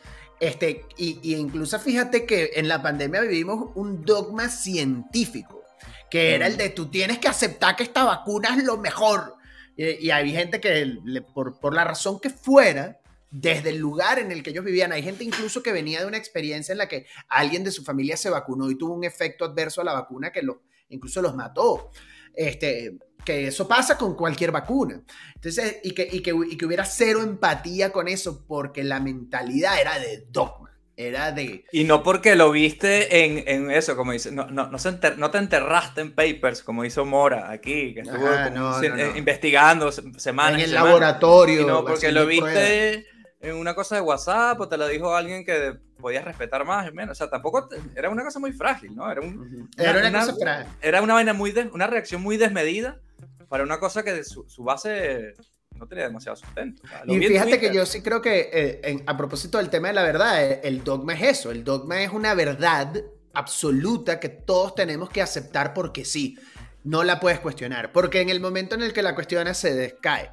Este, y, incluso fíjate que en la pandemia vivimos un dogma científico, que era el de tú tienes que aceptar que esta vacuna es lo mejor. Y, hay gente que, por, por la razón que fuera, desde el lugar en el que ellos vivían. Hay gente incluso que venía de una experiencia en la que alguien de su familia se vacunó y tuvo un efecto adverso a la vacuna que lo, incluso los mató. Este, que eso pasa con cualquier vacuna. Entonces, y que, y que, y que hubiera cero empatía con eso, porque la mentalidad era de dogma. Era de... Y no porque lo viste en, en eso, como dice, no, no, no, se no, te enterraste en papers, como hizo Mora aquí, que estuvo Ajá, no, se, no, eh, no. investigando semanas. en el semanas, laboratorio. sino porque lo viste pruebas. en una cosa de WhatsApp o te lo dijo alguien que podías respetar más o menos. O sea, tampoco te- era una cosa muy frágil, ¿no? Era, un. Era una, cosa frágil. era una vaina muy des- una reacción muy desmedida para una cosa que su, su base no tenía demasiado sustento. O sea, Y fíjate que yo sí creo que eh, en- a propósito del tema de la verdad, eh, el dogma es eso, el dogma es una verdad absoluta que todos tenemos que aceptar porque sí, no la puedes cuestionar, porque en el momento en el que la cuestionas se descae,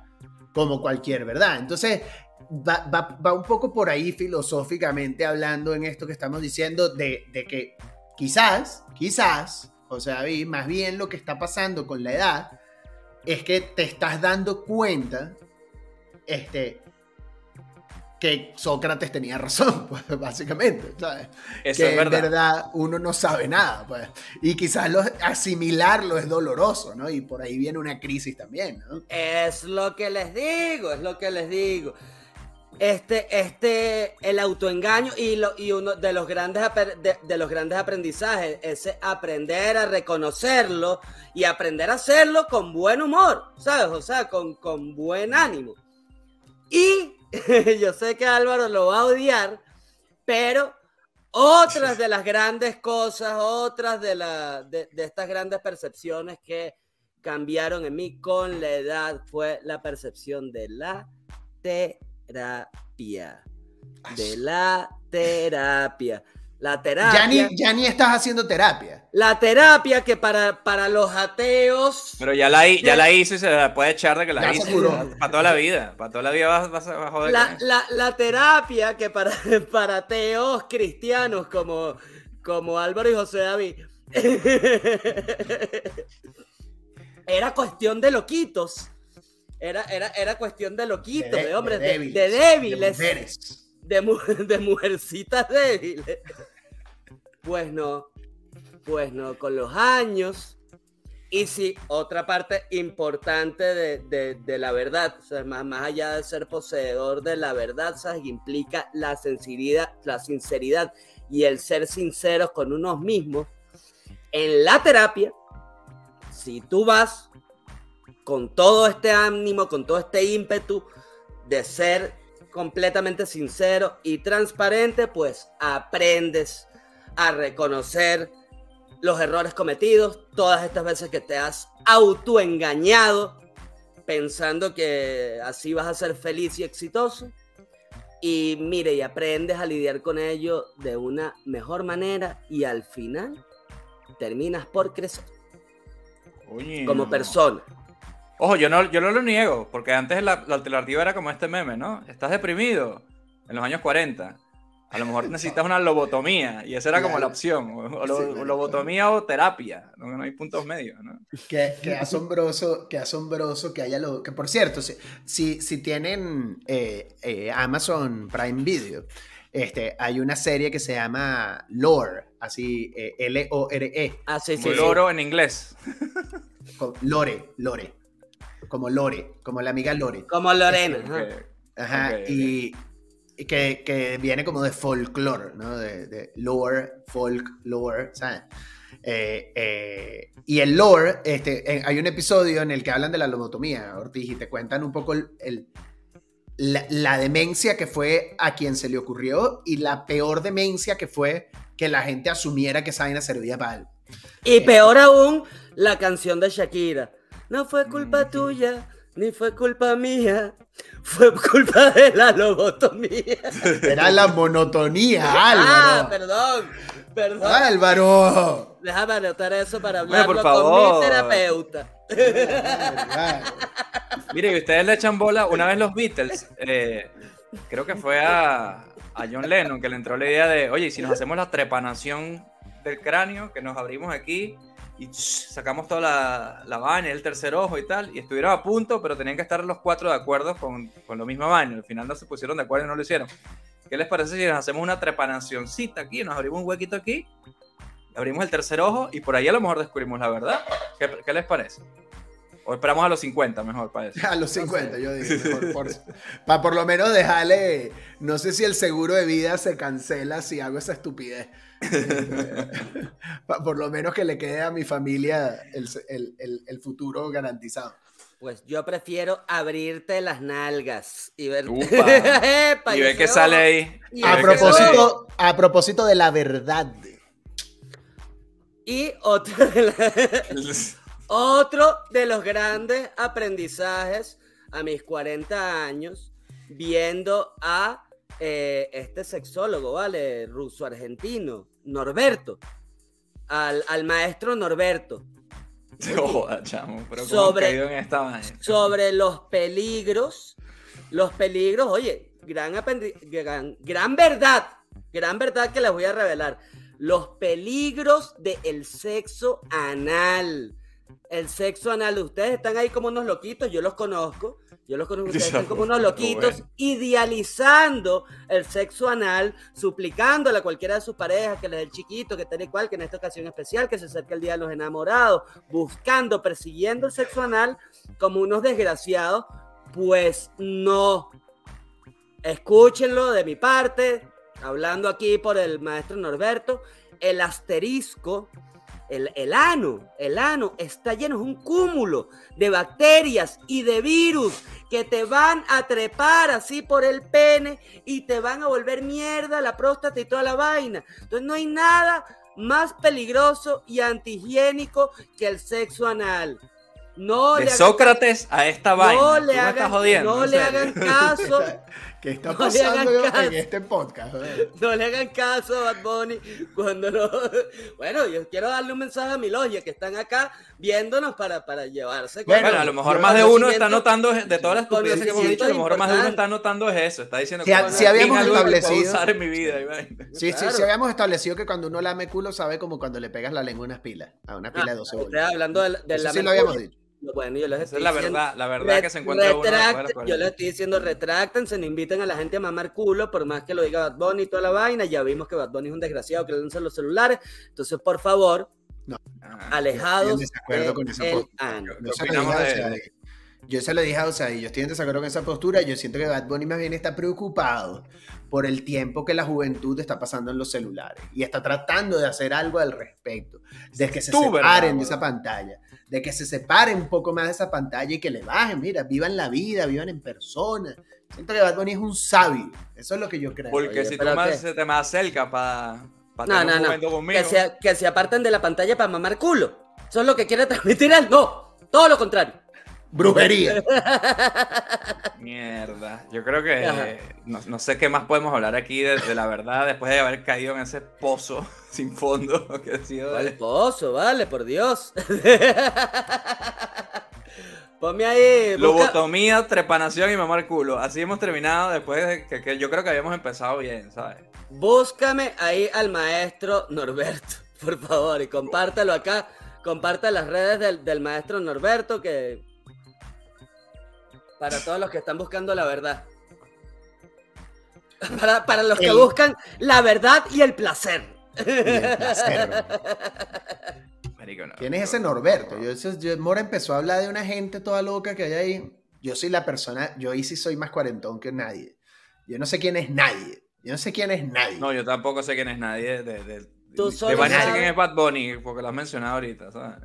como cualquier verdad. Entonces, va, va- va un poco por ahí filosóficamente hablando en esto que estamos diciendo de, de que quizás, quizás, o sea, más bien lo que está pasando con la edad es que te estás dando cuenta este, que Sócrates tenía razón, pues, básicamente. ¿sabes? Eso que es verdad. en verdad uno no sabe nada, pues. Y quizás lo- asimilarlo es doloroso, ¿no? Y por ahí viene una crisis también, ¿no? Es lo que les digo, es lo que les digo. Este, este, el autoengaño y, lo, y uno de los, grandes, de, los grandes aprendizajes, ese aprender a reconocerlo y aprender a hacerlo con buen humor, ¿sabes? O sea, con, con buen ánimo. Y yo sé que Álvaro lo va a odiar, pero otras de las grandes cosas, otras de, la, de, estas grandes percepciones que cambiaron en mí con la edad fue la percepción de la terapia. De la terapia. La terapia. Ya ni, estás haciendo terapia. La terapia que para, para los ateos. Pero ya la, ya la hizo y se la puede echar de que la hizo. Para toda la vida. Para toda la vida vas, a joder. La, terapia que para, para ateos cristianos como, como Álvaro y José David. era cuestión de loquitos. Era, era, era cuestión de loquitos, de, hombres, de, débiles. De, de mujercitas débiles. Pues no, pues no, con los años. Y sí, otra parte importante de, la verdad, más, más, allá de ser poseedor de la verdad, ¿sabes? implica la sinceridad, la sinceridad y el ser sinceros con unos mismos. En la terapia, si tú vas con todo este ánimo, con todo este ímpetu de ser completamente sincero y transparente, pues aprendes a reconocer los errores cometidos, todas estas veces que te has autoengañado pensando que así vas a ser feliz y exitoso. Y mire, y aprendes a lidiar con ello de una mejor manera y al final terminas por crecer como persona. Ojo, yo no, yo no lo niego, porque antes la, la alternativa era como este meme, ¿no? Estás deprimido en los años 40 a lo mejor necesitas una lobotomía y esa era como la opción, o, lobotomía o terapia, no, hay puntos medios, ¿no? Qué, asombroso, qué asombroso que haya lo... Que por cierto, si, si, tienen eh, eh, Amazon Prime Video, este, hay una serie que se llama Lore, así, eh, L-O-R-E. Ah, sí, sí. Loro en inglés. Lore, Lore. Como Lore, como la amiga Lore. Como Lorena. Ajá, y que, que, viene como de folklore, ¿no? De, de lore, folk, lore, ¿sabes? Eh, eh, y el lore, este, hay un episodio en el que hablan de la lobotomía, Ortiz, y te cuentan un poco el, la, demencia que fue a quien se le ocurrió y la peor demencia que fue que la gente asumiera que esa vaina servía para algo. Y peor aún, la canción de Shakira. No fue culpa mm. tuya, ni fue culpa mía, fue culpa de la lobotomía. Era la monotonía, ah, Álvaro. Ah, perdón, perdón. Álvaro. Déjame anotar eso para hablarlo con mi terapeuta. Mire, y ustedes le echan bola una vez los Beatles, eh, creo que fue a, a John Lennon que le entró la idea de, oye, si nos hacemos la trepanación del cráneo, que nos abrimos aquí y sacamos toda la, la vaina, el tercer ojo y tal, y estuvieron a punto, pero tenían que estar los cuatro de acuerdo con, con lo mismo vaina. Al final no se pusieron de acuerdo y no lo hicieron. ¿Qué les parece si nos hacemos una trepanacioncita aquí, nos abrimos un huequito aquí, abrimos el tercer ojo y por ahí a lo mejor descubrimos la verdad? ¿Qué, qué les parece? O esperamos a los 50 mejor para eso. A los 50, yo digo. por, para por lo menos dejarle. No sé si el seguro de vida se cancela si hago esa estupidez. por lo menos que le quede a mi familia el, futuro garantizado. Pues yo prefiero abrirte las nalgas y ver, y ver qué sale ahí. A propósito, a propósito de la verdad. Y otro otro de los grandes aprendizajes a mis 40 años, viendo a eh, este sexólogo, ¿vale? Ruso-argentino, Norberto, al, maestro Norberto. chamo, pero sobre, en esta sobre los peligros, los peligros, oye, gran, gran, gran verdad, gran verdad que les voy a revelar. Los peligros del sexo anal el sexo anal. Ustedes están ahí como unos loquitos, yo los conozco. Yo los conozco, ustedes están como unos loquitos, idealizando el sexo anal, suplicándole a cualquiera de sus parejas que les dé el chiquito, que tal igual, que en esta ocasión especial, que se acerque el Día de los Enamorados, buscando, persiguiendo el sexo anal como unos desgraciados. Pues no. Escúchenlo de mi parte, hablando aquí por el maestro Norberto, el asterisco el, ano, el ano está lleno, es un cúmulo de bacterias y de virus que te van a trepar así por el pene y te van a volver mierda la próstata y toda la vaina. Entonces no hay nada más peligroso y antihigiénico que el sexo anal. No de le hagan Sócrates a esta vaina. No le hagan, no le hagan caso, ¿Qué está No le hagan pasando caso. en este podcast? no le hagan caso a Bad Bunny cuando no. Bueno, yo quiero darle un mensaje a mi logia que están acá viéndonos para, para llevarse. Bueno, Bueno, a lo mejor más de uno está notando, de todas las estupideces que hemos dicho, a lo mejor más de uno está notando es eso. Está diciendo Si si habíamos establecido- usar en mi vida. Sí, sí, sí habíamos establecido que cuando uno lame culo sabe como cuando le pegas la lengua a unas pilas, a una pila Ah, de 12 estoy voltios. hablando de, de la sí lo habíamos dicho. Bueno, yo les Esa estoy es la diciendo- verdad, la verdad que se encuentra uno de las Yo les estoy diciendo, retráctense, no inviten a la gente a mamar culo, por más que lo diga Bad Bunny y toda la vaina. Ya vimos que Bad Bunny es un desgraciado que le lanzan los celulares. Entonces, por favor, Ah, alejados desacuerdo con esa. Yo ¿Qué se, lo dije, a Osaí. yo estoy en desacuerdo con esa postura. Yo siento que Bad Bunny más bien está preocupado por el tiempo que la juventud está pasando en los celulares y está tratando de hacer algo al respecto, de que se Tú, separen ¿verdad, de esa pantalla, de que se separen un poco más de esa pantalla y que le bajen, mira, vivan la vida, vivan en persona. Siento que Bad Bunny es un sabio, eso es lo que yo creo. Porque Oye, si tú más se te me acerca para No, tener no, un no. momento conmigo. Que se, que se aparten de la pantalla para mamar culo. Eso es lo que quiere transmitir él. No, todo lo contrario. Brujería. Mierda. Yo creo que eh, no, no sé qué más podemos hablar aquí de, de la verdad después de haber caído en ese pozo sin fondo que ha sido. Vale, pozo, vale, por Dios. Ponme ahí. busca- Lobotomía, trepanación y mamar culo. Así hemos terminado después de que, que yo creo que habíamos empezado bien, ¿sabes? Búscame ahí al maestro Norberto, por favor, y compártelo acá. Comparta las redes del, del maestro Norberto que. Para todos los que están buscando la verdad. Para, para los que El- buscan la verdad y el placer. Y el placer, ¿no? Marico, no. ¿Quién es ese Norberto? Yo, eso- yo- Mora empezó a hablar de una gente toda loca que hay ahí. Yo soy la persona, yo ahí sí soy más cuarentón que nadie. Yo no sé quién es nadie. Yo no sé quién es nadie. No, yo tampoco sé quién es nadie de. de, Tú de solo vaina sé sabes- quién es Bad Bunny, porque lo has mencionado ahorita, ¿sabes?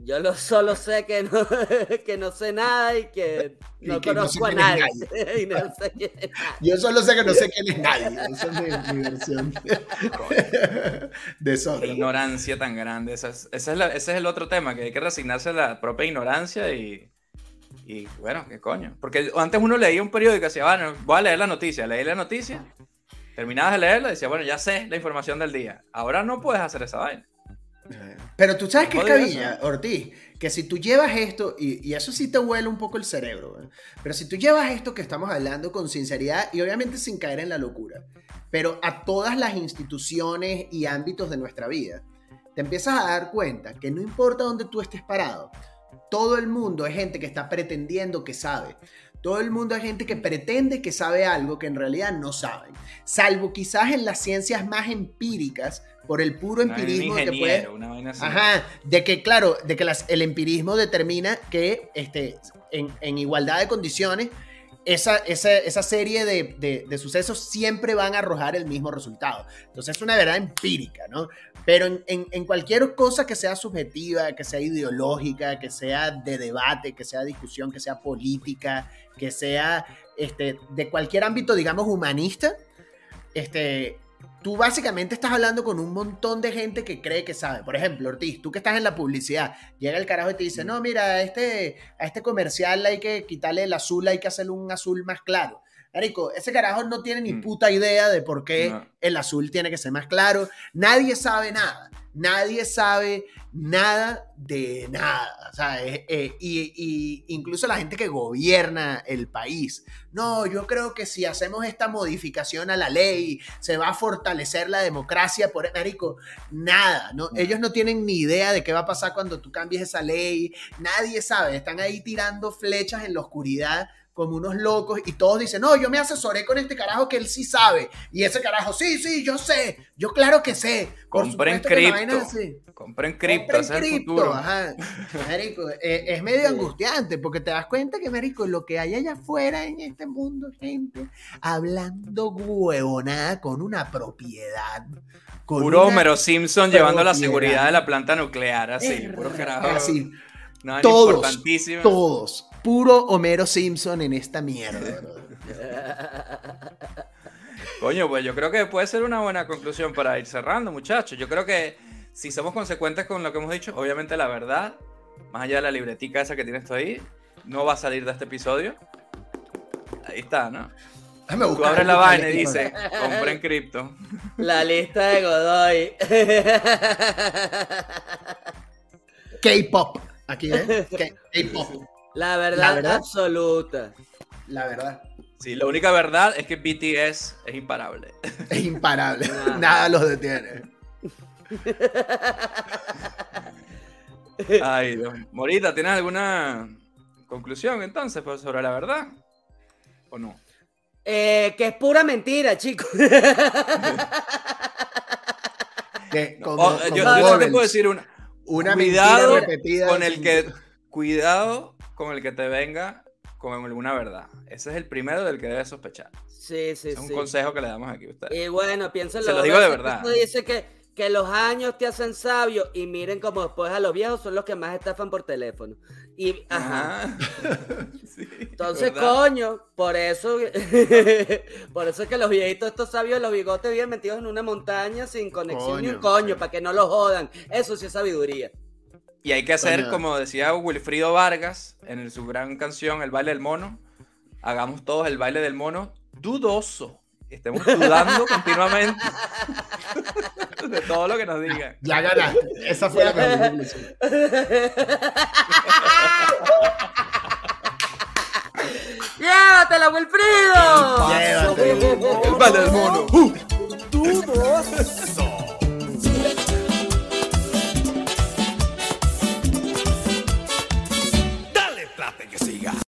Yo lo, solo sé que no, que no sé nada y que Y no que no sé conozco a nadie. Y no sé es nadie. Yo solo sé que no sé quién es nadie. Esa es mi, mi versión de eso. Qué ignorancia tan grande. Esa es- esa es la- ese es el otro tema, que hay que resignarse a la propia ignorancia y. Y bueno, qué coño. Porque antes uno leía un periódico y decía, bueno, voy a leer la noticia. Leí la noticia, terminabas de leerla y decía, bueno, ya sé la información del día. Ahora no puedes hacer esa vaina. Pero tú sabes que es cabilla, eso. Ortiz, que si tú llevas esto, y, y eso sí te huele un poco el cerebro, ¿eh? pero si tú llevas esto que estamos hablando con sinceridad y obviamente sin caer en la locura, pero a todas las instituciones y ámbitos de nuestra vida, te empiezas a dar cuenta que no importa dónde tú estés parado, todo el mundo es gente que está pretendiendo que sabe. Todo el mundo es gente que pretende que sabe algo que en realidad no saben. Salvo quizás en las ciencias más empíricas, por el puro Una- empirismo que puede, una vaina así. Ajá, de que claro, de que las- el empirismo determina que este, en, en igualdad de condiciones, esa, esa, esa serie de, de- de sucesos siempre van a arrojar el mismo resultado. Entonces es una verdad empírica, ¿no? Pero en, en- en cualquier cosa que sea subjetiva, que sea ideológica, que sea de debate, que sea discusión, que sea política, que sea este, de cualquier ámbito, digamos, humanista, este, tú básicamente estás hablando con un montón de gente que cree que sabe. Por ejemplo, Ortiz, tú que estás en la publicidad, llega el carajo y te dice, no, mira, a este, a este comercial hay que quitarle el azul, hay que hacerle un azul más claro. Marico, ese carajo no tiene ni Mm. puta idea de por qué No. el azul tiene que ser más claro. Nadie sabe nada. Nadie sabe nada de nada. O sea, eh, eh, y, y incluso la gente que gobierna el país. No, yo creo que si hacemos esta modificación a la ley, se va a fortalecer la democracia. Por Marico, nada. ¿no? Ellos no tienen ni idea de qué va a pasar cuando tú cambies esa ley. Nadie sabe. Están ahí tirando flechas en la oscuridad como unos locos y todos dicen, no, yo me asesoré con este carajo que él sí sabe. Y ese carajo, sí, sí, yo sé, yo claro que sé. Por Compren cripto. Compren cripto, Compren cripto, ajá. Marico, eh, es medio angustiante porque te das cuenta que, Marico, lo que hay allá afuera en este mundo, gente, hablando huevonada con una propiedad. Con Puro una- Homero Simpson llevando la seguridad de la planta nuclear, así, puro carajo. Así, todos, todos. Puro Homero Simpson en esta mierda. Coño, pues yo creo que puede ser una buena conclusión para ir cerrando, muchachos. Yo creo que si somos consecuentes con lo que hemos dicho, obviamente la verdad más allá de la libretica esa que tienes tú ahí, no va a salir de este episodio. Ahí está, ¿no? Déjame Tú abres la vaina y teléfono. dice, compré en cripto. La lista de Godoy. K-pop. Aquí, ¿eh? K-pop. La verdad, La verdad. absoluta. La verdad. Sí, la única verdad es que BTS es imparable. Es imparable. Nada. Nada los detiene. Ay, Dios. Morita, ¿tienes alguna conclusión entonces sobre la verdad? ¿O no? Eh, que es pura mentira, chicos. Que como, Oh, yo, como yo te puedo decir una. una cuidado mentira repetida. con el que cuidado con el que te venga con alguna verdad. Ese es el primero del que debes sospechar. Sí, sí, es un sí. consejo que le damos aquí a usted. Y bueno, piénsenlo. Se lo digo de verdad. Dice que, que los años te hacen sabio y miren como después a los viejos son los que más estafan por teléfono. Y, ajá. Ajá. Sí, Entonces, ¿verdad? coño, por eso, por eso es que los viejitos estos sabios, los bigotes bien metidos en una montaña sin conexión ni un Coño, coño, sí. para que no los jodan. Eso sí es sabiduría. Y hay que hacer, como decía Wilfrido Vargas en su gran canción El baile del mono, hagamos todos el baile del mono dudoso. Estemos dudando continuamente de todo lo que nos digan. Ya ganaste. Esa fue la mejor conclusión. ¡Llévatela, Wilfrido! Llévatela. El baile del mono.